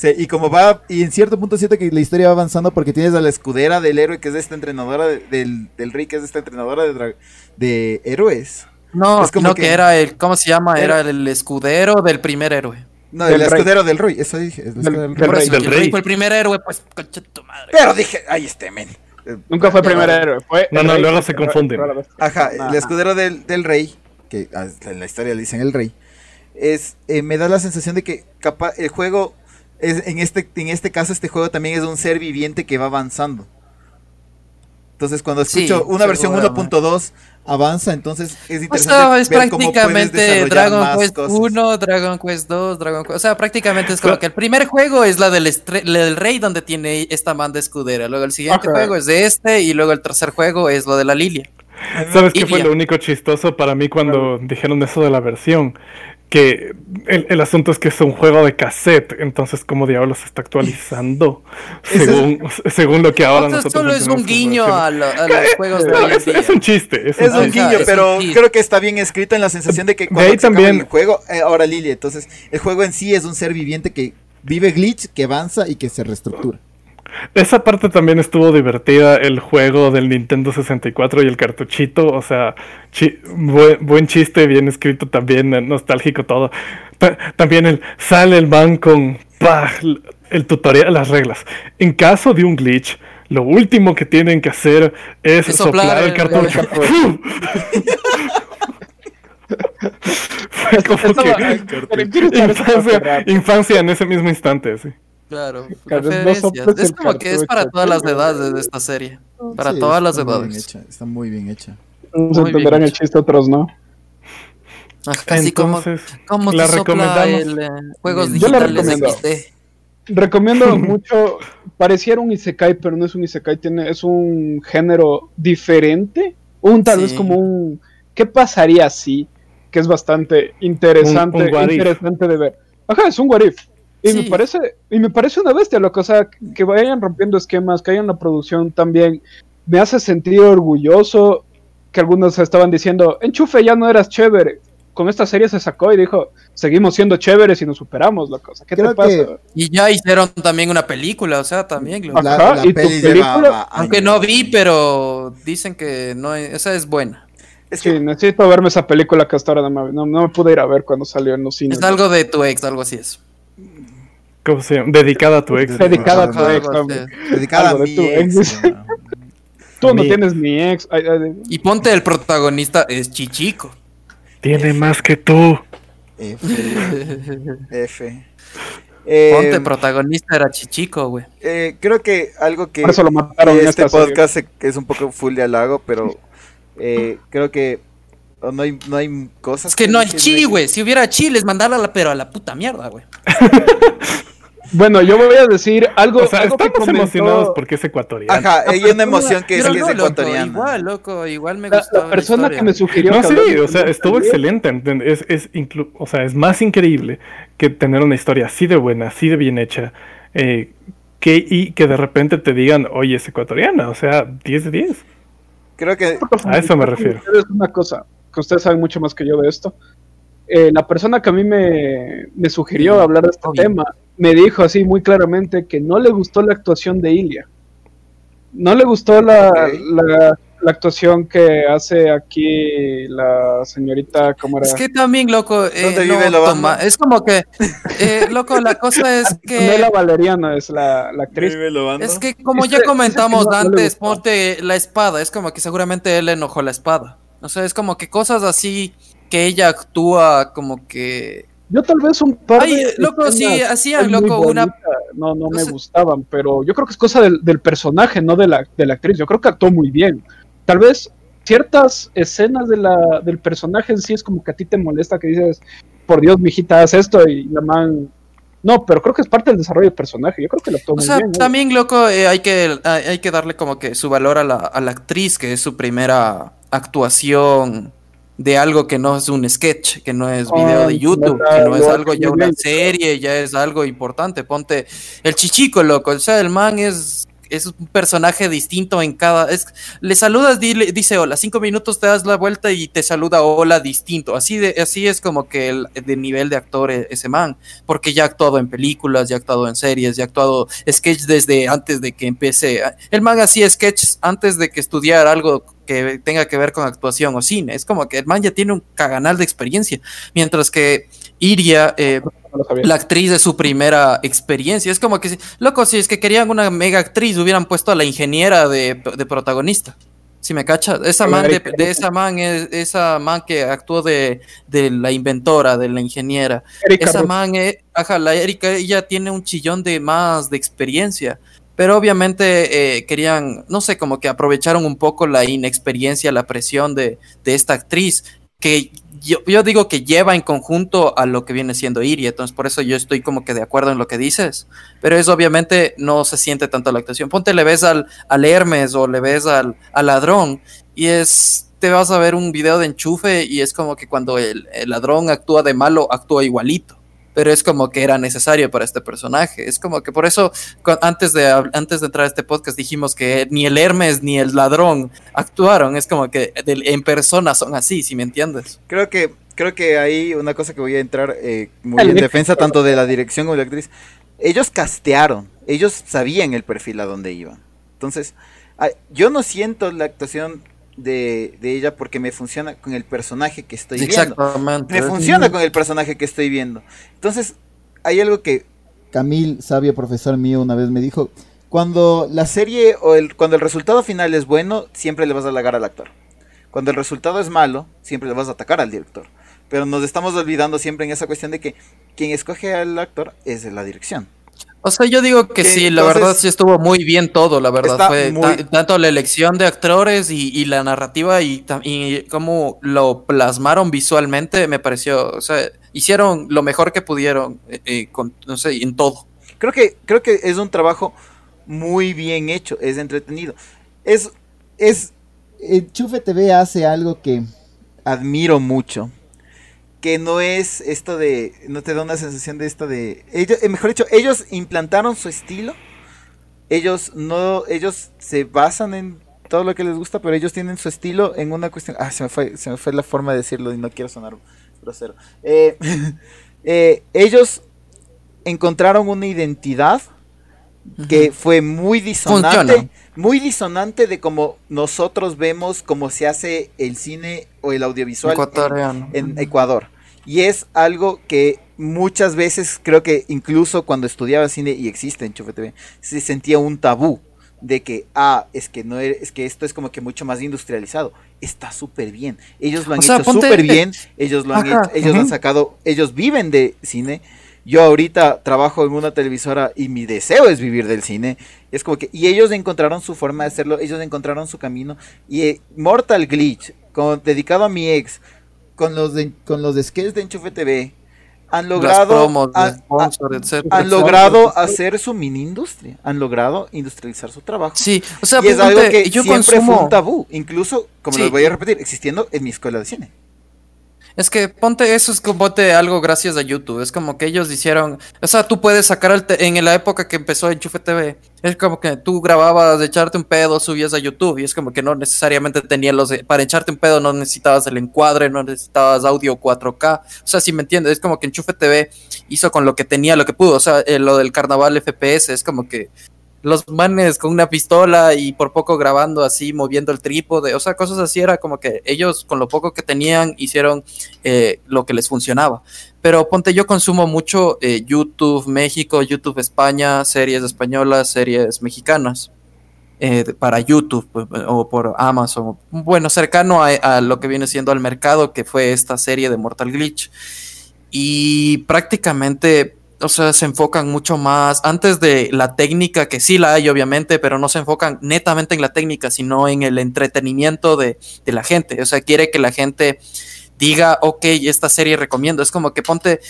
Sí, y como va, y en cierto punto siento que la historia va avanzando porque tienes a la escudera del héroe que es esta entrenadora, de- del, del rey que es esta entrenadora de, de héroes. No, Es como no que- que, era el, ¿cómo se llama? Era- Era el escudero del primer héroe. No, Del el rey. escudero del rey, eso dije. el escudero del del rey. eso, del el rey. rey fue el primer héroe, pues, concha tu madre. Pero dije, ay, este men. Nunca fue el primer héroe, fue. No, no, luego se confunden. Ajá. el escudero del, del rey, que ah, en la historia le dicen el rey, es eh, me da la sensación de que capaz el juego es en este en este caso este juego también es un ser viviente que va avanzando. Entonces cuando Sí, escucho una versión seguramente. 1.2 avanza, entonces es O interesante sea, es ver prácticamente Dragon Quest cosas. 1, Dragon Quest 2, Dragon Quest... O sea, prácticamente es como Pero- que el primer juego es la del, estre- la del rey donde tiene esta banda escudera. Luego el siguiente juego es de este y luego el tercer juego es lo de la Lilia. ¿Sabes qué fue lo único chistoso para mí cuando dijeron eso de la versión? Que el, el asunto es que es un juego de cassette, entonces ¿cómo diablos se está actualizando? *laughs* Es- según, *laughs* según lo que ahora Entonces nosotros solo es un guiño a, lo- a los juegos de No, hoy es, día. es un chiste. Es un Es guiño, es pero un creo que está bien escrito en la sensación de que cuando ahí se acaba también- el juego, eh, ahora Lily, entonces el juego en sí es un ser viviente que vive glitch, que avanza y que se reestructura. Esa parte también estuvo divertida, el juego del Nintendo 64 y el cartuchito, o sea, chi- buen, buen chiste, bien escrito también, eh, nostálgico todo. Ta- también el, sale el man con el tutorial, las reglas. En caso de un glitch, lo último que tienen que hacer es, Es soplar, soplar el el- cartucho. *laughs* *laughs* Fue como que *laughs* infancia, infancia en ese mismo instante, sí. Claro, *laughs* no referencias. Es como que es para todas las edades de esta serie. Para Sí, todas las está muy bien edades. hecha, está muy bien hecha. Unos entenderán el chiste, otros no. Ajá, Así como, Entonces, como la sopla recomendamos. el, eh, juegos Yo la digitales recomiendo. XD. Recomiendo *laughs* mucho. Pareciera un Isekai, pero no es un Isekai, tiene, es un género diferente. Un tal Sí. vez como un. ¿Qué pasaría si? Que es bastante interesante, Un- interesante de ver. Ajá, es un what if. Y Sí. me parece, y me parece una bestia, loco. O sea, que vayan rompiendo esquemas, que hayan la producción también. Me hace sentir orgulloso que algunos estaban diciendo, enchufe, ya no eras chévere. Con esta serie se sacó y dijo, seguimos siendo chéveres y nos superamos, loco. O sea, ¿qué Creo te pasa? que- Y ya hicieron también una película, o sea, también. lo- Ajá, La, la ¿y tu película? Aunque no vi, pero dicen que no es- esa es buena. Es que Sí, necesito verme esa película que hasta ahora no me, no, no me pude ir a ver cuando salió en los cines. Es algo de tu ex, algo así es. ¿Cómo se llama? Dedicada a tu ex. Dedicada a tu ex. Dedicada a mi tu ex. Tú no Mi- tienes ni ex. Ay, ay, Y ponte el protagonista es Chichico. Tiene más que tú. F. *laughs* F. Eh, Ponte protagonista era Chichico, güey. eh, creo que algo que Por eso lo mataron en este serie. podcast se- que es un poco full de halago, pero eh, creo que no hay, no hay cosas Es que no hay chi, güey. Si hubiera chi, les mandara la, pero a la puta mierda, güey. *laughs* Bueno, yo voy a decir algo. O sea, algo que estamos comentó- emocionados porque es ecuatoriano. Ajá, hay una emoción que es que es no, loco, ecuatoriana. igual, loco, igual me La, gustó. la persona que me sugirió. No, que sí, o sea, estuvo excelente. Es, es, inclu- o sea, es más increíble que tener una historia así de buena, así de bien hecha, eh, que, y que de repente te digan, oye, es ecuatoriana, o sea, 10 de 10. Creo que A eso me refiero. Ustedes una cosa, que ustedes saben mucho más que yo de esto. Eh, la persona que a mí me, me sugirió hablar de este obvio. tema me dijo así muy claramente que no le gustó la actuación de Ilia. No le gustó la, la, la actuación que hace aquí la señorita, ¿cómo era? Es que también, loco, eh, ¿Dónde no vive la banda? toma- es como que, eh, loco, la cosa es *laughs* que, Antonella Valeriano es la, la actriz. es que como Dice- ya comentamos no- no antes, ponte la espada, es como que seguramente él le enojó la espada. O sea, es como que cosas así que ella actúa como que Yo tal vez un par Ay, de loco, sí, hacían, loco, una- No, no me gustaban, pero yo creo que es cosa del, del personaje, no de la, de la actriz. Yo creo que actuó muy bien. Tal vez ciertas escenas de la, del personaje en sí es como que a ti te molesta que dices, por Dios, mijita, haz esto y la man... No, pero creo que es parte del desarrollo del personaje. Yo creo que lo actuó O muy sea, bien. ¿no? también, loco, eh, hay, que, hay, hay que darle como que su valor a la, a la actriz, que es su primera actuación de algo que no es un sketch, que no es video de YouTube, que no es algo ya una serie, ya es algo importante. Ponte el chichico, loco. O sea, el man es, es un personaje distinto en cada. Es, le saludas, dile- dice hola, cinco minutos te das la vuelta y te saluda hola distinto. Así, de, así es como que el de nivel de actor e- ese man porque ya ha actuado en películas, ya ha actuado en series, ya ha actuado sketch desde antes de que empecé. El man hacía sketches antes de que estudiara algo que tenga que ver con actuación o cine. Es como que el man ya tiene un caganal de experiencia, mientras que Iria, eh, No la actriz de su primera experiencia, es como que, loco, si es que querían una mega actriz, hubieran puesto a la ingeniera de, de protagonista. Si me cachas, esa man de, de esa man es esa man que actuó de, de la inventora, de la ingeniera. Erika Esa man, ajá, la Erika, ella tiene un chillón de más de experiencia. Pero obviamente eh, querían, no sé, como que aprovecharon un poco la inexperiencia, la presión de, de esta actriz, que yo, yo digo que lleva en conjunto a lo que viene siendo Iria. Entonces, por eso yo estoy como que de acuerdo en lo que dices. Pero es obviamente no se siente tanto la actuación. Ponte, le ves al, al Hermes o le ves al, al ladrón y es te vas a ver un video de enchufe y es como que cuando el ladrón actúa de malo, actúa igualito. Pero es como que era necesario para este personaje. Es como que por eso, antes de, antes de entrar a este podcast, dijimos que ni el Hermes ni el ladrón actuaron. Es como que en persona son así, si me entiendes. Creo que, creo que hay una cosa que voy a entrar eh, muy en de- *laughs* defensa tanto de la dirección como de la actriz. Ellos castearon, ellos sabían el perfil a donde iban. Entonces, yo no siento la actuación de, de ella porque me funciona con el personaje que estoy viendo. Exactamente. Me funciona con el personaje que estoy viendo. Entonces, hay algo que Camil, sabio profesor mío, una vez me dijo, cuando la serie o el, cuando el resultado final es bueno, siempre le vas a halagar al actor. Cuando el resultado es malo, siempre le vas a atacar al director. Pero nos estamos olvidando siempre en esa cuestión de que quien escoge al actor es la dirección. O sea, yo digo que Que sí, la verdad sí estuvo muy bien todo, la verdad. Fue muy- tanto la elección de actores y, y la narrativa y, y cómo lo plasmaron visualmente, me pareció, o sea, hicieron lo mejor que pudieron, eh, eh, con, no sé, en todo. Creo que, creo que es un trabajo muy bien hecho, es entretenido. Es, es, Enchufe TV hace algo que admiro mucho. Que no es esto de, no te da una sensación de esto de, ellos, eh, mejor dicho, ellos implantaron su estilo. Ellos no, ellos se basan en todo lo que les gusta, pero ellos tienen su estilo en una cuestión. Ah, se me fue, se me fue la forma de decirlo y no quiero sonar grosero. Eh, *laughs* eh, ellos encontraron una identidad que fue muy disonante, Funciona. Muy disonante de como nosotros vemos cómo se hace el cine o el audiovisual en- en Ecuador. Y es algo que muchas veces creo que incluso cuando estudiaba cine y existe en Chufe TV, se sentía un tabú de que, ah, es que no es, es que esto es como que mucho más industrializado. Está súper bien. Ellos lo han O sea, hecho súper bien. *laughs* Ellos lo han Ajá, hecho- ellos han ujú. sacado, ellos viven de cine. Yo ahorita trabajo en una televisora y mi deseo es vivir del cine. Es como que, y ellos encontraron su forma de hacerlo, ellos encontraron su camino. Y eh, Mortal Glitch, con, dedicado a mi ex, con los de, con los de sketches de Enchufe TV, han logrado, promos, han- etcétera. logrado hacer su mini industria, han logrado industrializar su trabajo. Sí, o sea, y es algo que yo siempre consumo... fue un tabú, incluso, como Sí. lo voy a repetir, existiendo en mi escuela de cine. Es que ponte eso, es como ponte algo gracias a YouTube. Es como que ellos hicieron. O sea, tú puedes sacar el te- en la época que empezó Enchufe TV. Es como que tú grababas echarte un pedo, subías a YouTube. Y es como que no necesariamente tenías los. para echarte un pedo no necesitabas el encuadre, no necesitabas audio 4K. O sea, si me entiendes, es como que Enchufe TV hizo con lo que tenía, lo que pudo. O sea, eh, lo del carnaval FPS es como que los manes con una pistola y por poco grabando así, moviendo el trípode, o sea, cosas así era como que ellos con lo poco que tenían hicieron eh, lo que les funcionaba. Pero ponte, yo consumo mucho eh, YouTube México, YouTube España, series españolas, series mexicanas. eh, para YouTube pues, o por Amazon, bueno, cercano a, lo que viene siendo al mercado, que fue esta serie de Mortal Glitch. Y prácticamente o sea, se enfocan mucho más antes de la técnica, que sí la hay obviamente, pero no se enfocan netamente en la técnica, sino en el entretenimiento de, de la gente. O sea, quiere que la gente diga, ok, esta serie recomiendo. Es como que ponte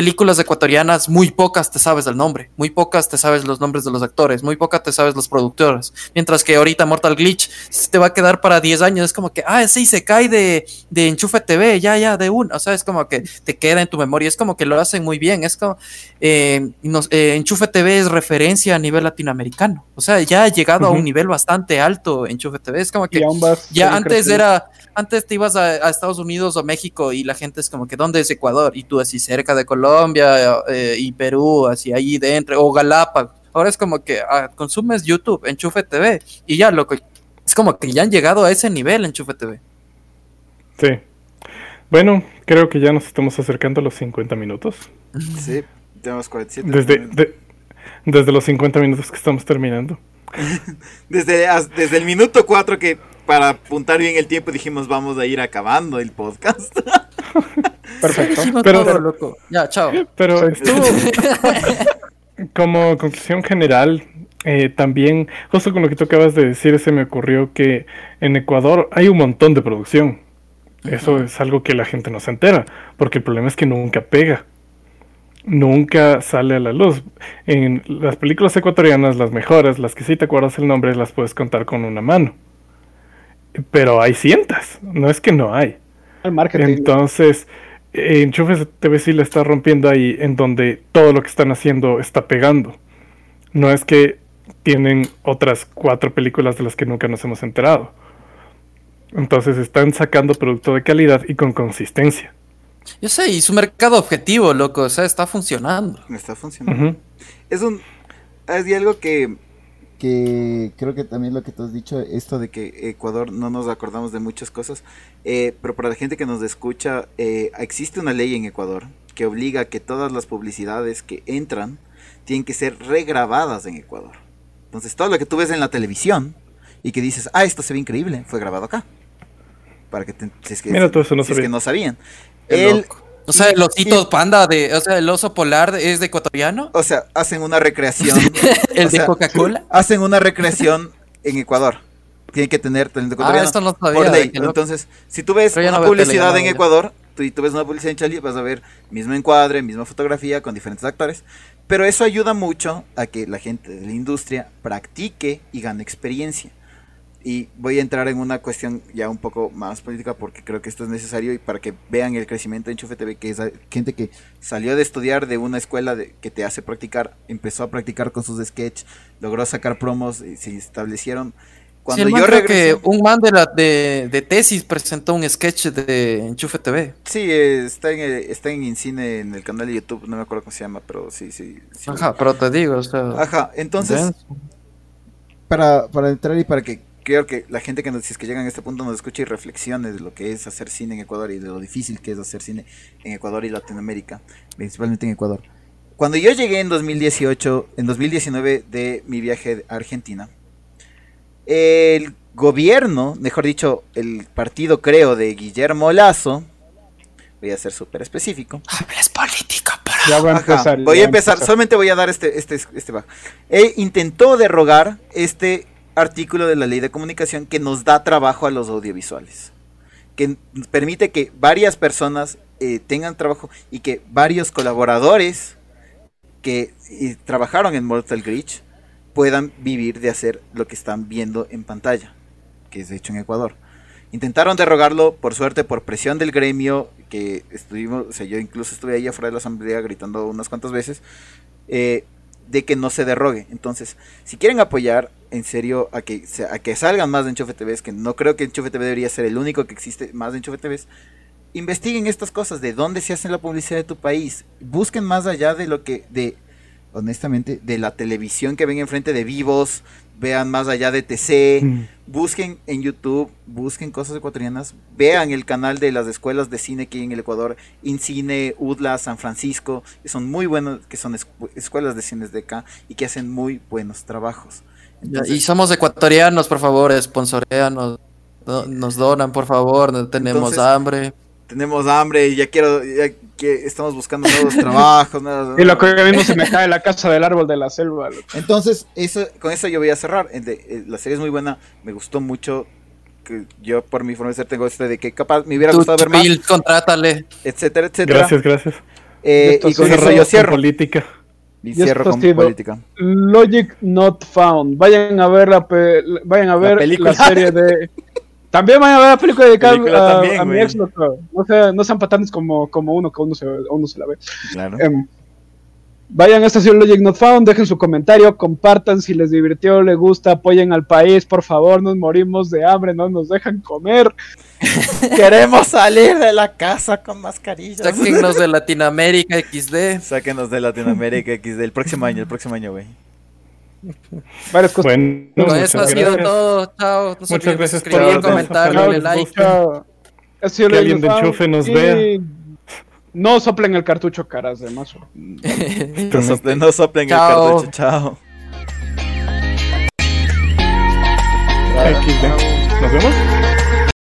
películas ecuatorianas, muy pocas te sabes el nombre, muy pocas te sabes los nombres de los actores, muy pocas te sabes los productores. Mientras que ahorita Mortal Glitch te va a quedar para 10 años. Es como que, ah, sí, se cae de, de Enchufe TV, ya, ya, de una. O sea, es como que te queda en tu memoria. Es como que lo hacen muy bien. Es como, eh, nos- eh, Enchufe TV es referencia a nivel latinoamericano. O sea, ya ha llegado a un nivel bastante alto Enchufe TV. Es como que ya seguir antes creciendo. era, antes te ibas a, a Estados Unidos o México y la gente es como que, ¿dónde es Ecuador? Y tú así cerca de Colombia eh, y Perú, así ahí dentro, o Galápagos. Ahora es como que ah, consumes YouTube, Enchufe TV, y ya, loco, es como que ya han llegado a ese nivel Enchufe TV. Sí. Bueno, creo que ya nos estamos acercando a los 50 minutos. *laughs* Sí, tenemos 47. Desde, de- desde los 50 minutos que estamos terminando. *laughs* Desde, as- desde el minuto 4 que para apuntar bien el tiempo dijimos vamos a ir acabando el podcast. *laughs* Perfecto. Pero- todo, loco. Ya, chao. Pero estuvo, *laughs* como conclusión general, eh, también, justo con lo que tú acabas de decir, se me ocurrió que en Ecuador hay un montón de producción. Eso es algo que la gente no se entera, porque el problema es que nunca pega. Nunca sale a la luz. En las películas ecuatorianas, las mejores, las que sí te acuerdas el nombre, las puedes contar con una mano. Pero hay cientas, no es que no hay. El marketing. Entonces, Enchufes TV sí le está rompiendo ahí en donde todo lo que están haciendo está pegando. No es que tienen otras cuatro películas de las que nunca nos hemos enterado. Entonces están sacando producto de calidad y con consistencia. Yo sé, y su mercado objetivo, loco, o sea, está funcionando. Está funcionando. Es un... Es algo que Que creo que también lo que tú has dicho, esto de que Ecuador no nos acordamos de muchas cosas, eh, pero para la gente que nos escucha, eh, existe una ley en Ecuador que obliga a que todas las publicidades que entran tienen que ser regrabadas en Ecuador. Entonces todo lo que tú ves en la televisión y que dices, ah, esto se ve increíble, fue grabado acá. Para que, te- si es que, Mira, todo eso no si es que no sabían. El. O sea, el osito panda de, o sea, el oso polar es de ecuatoriano, o sea, hacen una recreación. *laughs* el o de Coca-Cola. hacen una recreación en Ecuador. Tienen que tener talento Ah, ecuatoriano. esto no por sabía. ley. qué loco. Entonces, si tú ves una no publicidad en. Ecuador, tú, y tú ves una publicidad en Chile, vas a ver mismo encuadre, misma fotografía con diferentes actores. Pero eso ayuda mucho a que la gente de la industria practique y gane experiencia. Y voy a entrar en una cuestión ya un poco más política porque creo que esto es necesario y para que vean el crecimiento de Enchufe TV, que es gente que salió de estudiar de una escuela de- que te hace practicar, empezó a practicar con sus sketches, logró sacar promos y se establecieron. Cuando yo regresé, que un man de, la, de, de tesis presentó un sketch de Enchufe TV. Sí, está en, está en Incine en el canal de YouTube, no me acuerdo cómo se llama, pero sí, sí. sí. Ajá, pero te digo, o sea. Ajá, entonces, para, para entrar y para que quiero que la gente que nos, si es que llegan a este punto nos escuche y reflexione de lo que es hacer cine en Ecuador y de lo difícil que es hacer cine en Ecuador y Latinoamérica, principalmente en Ecuador. Cuando yo llegué en 2018, en 2019 de mi viaje a Argentina, el gobierno, mejor dicho, el partido creo de Guillermo Lazo, voy a ser súper específico, Hables político, por Ya va a Ajá, empezar. Voy a empezar, solamente voy a dar este, este, este bajo. E intentó derrogar este artículo de la ley de comunicación que nos da trabajo a los audiovisuales. Que permite que varias personas eh, tengan trabajo y que varios colaboradores que eh, trabajaron en Mortal Glitch puedan vivir de hacer lo que están viendo en pantalla, que es hecho en Ecuador. Intentaron derrogarlo, por suerte, por presión del gremio, que estuvimos, o sea, yo incluso estuve ahí afuera de la asamblea gritando unas cuantas veces, eh, de que no se derrogue. Entonces, si quieren apoyar en serio a que, a que salgan más de Enchufe TV, que no creo que Enchufe TV debería ser el único que existe más de Enchufe TV, investiguen estas cosas, de dónde se hace la publicidad de tu país, busquen más allá de lo que, de, honestamente, de la televisión que ven enfrente de vivos, vean más allá de TC, Mm. busquen en YouTube, busquen cosas ecuatorianas, vean el canal de las escuelas de cine que hay en el Ecuador, InCine, UDLA, San Francisco, que son muy buenos, que son escu- escuelas de cines de acá y que hacen muy buenos trabajos. Entonces, Y somos ecuatorianos, por favor, sponsoreanos. No- nos donan, por favor, no tenemos Entonces- hambre. tenemos hambre y ya quiero, ya que estamos buscando nuevos *laughs* trabajos. nuevas- Y lo que mismo se me cae la casa del árbol de la selva. loco. Entonces, eso, con eso yo voy a cerrar. El- la serie es muy buena, me gustó mucho. Que yo, por mi forma de ser, tengo este de que capaz me hubiera gustado ver más, Bill, contrátale. etcétera, etcétera. Gracias, gracias. Eh, Y con eso yo Con cierro. política. Y cierro con política. Logic Not Found. Vayan a ver la, pe- vayan a ver la, serie de. *laughs* También vayan a ver la película dedicada a, también, a mi ex loco. No, sea- no sean patanes como, como uno que uno se, uno se la ve. Claro. Em, vayan a Estación Logic Not Found, dejen su comentario, compartan si les divirtió, les gusta, apoyen al país, por favor, nos morimos de hambre, no nos dejan comer. *laughs* Queremos salir de la casa con mascarillas. Sáquennos de *laughs* Latinoamérica XD. Sáquenos de Latinoamérica X del próximo año, el próximo año, güey. Varias cosas. Bueno, Con muchas eso ha sido gracias. todo. Chao. No Muchas gracias por comentar, darle like. guste. Chao. Ha sido Que alguien de enchufe nos y vea. No soplen el cartucho, caras de mazo. *laughs* No soplen, no soplen el Chao. cartucho, chao. Nos vemos.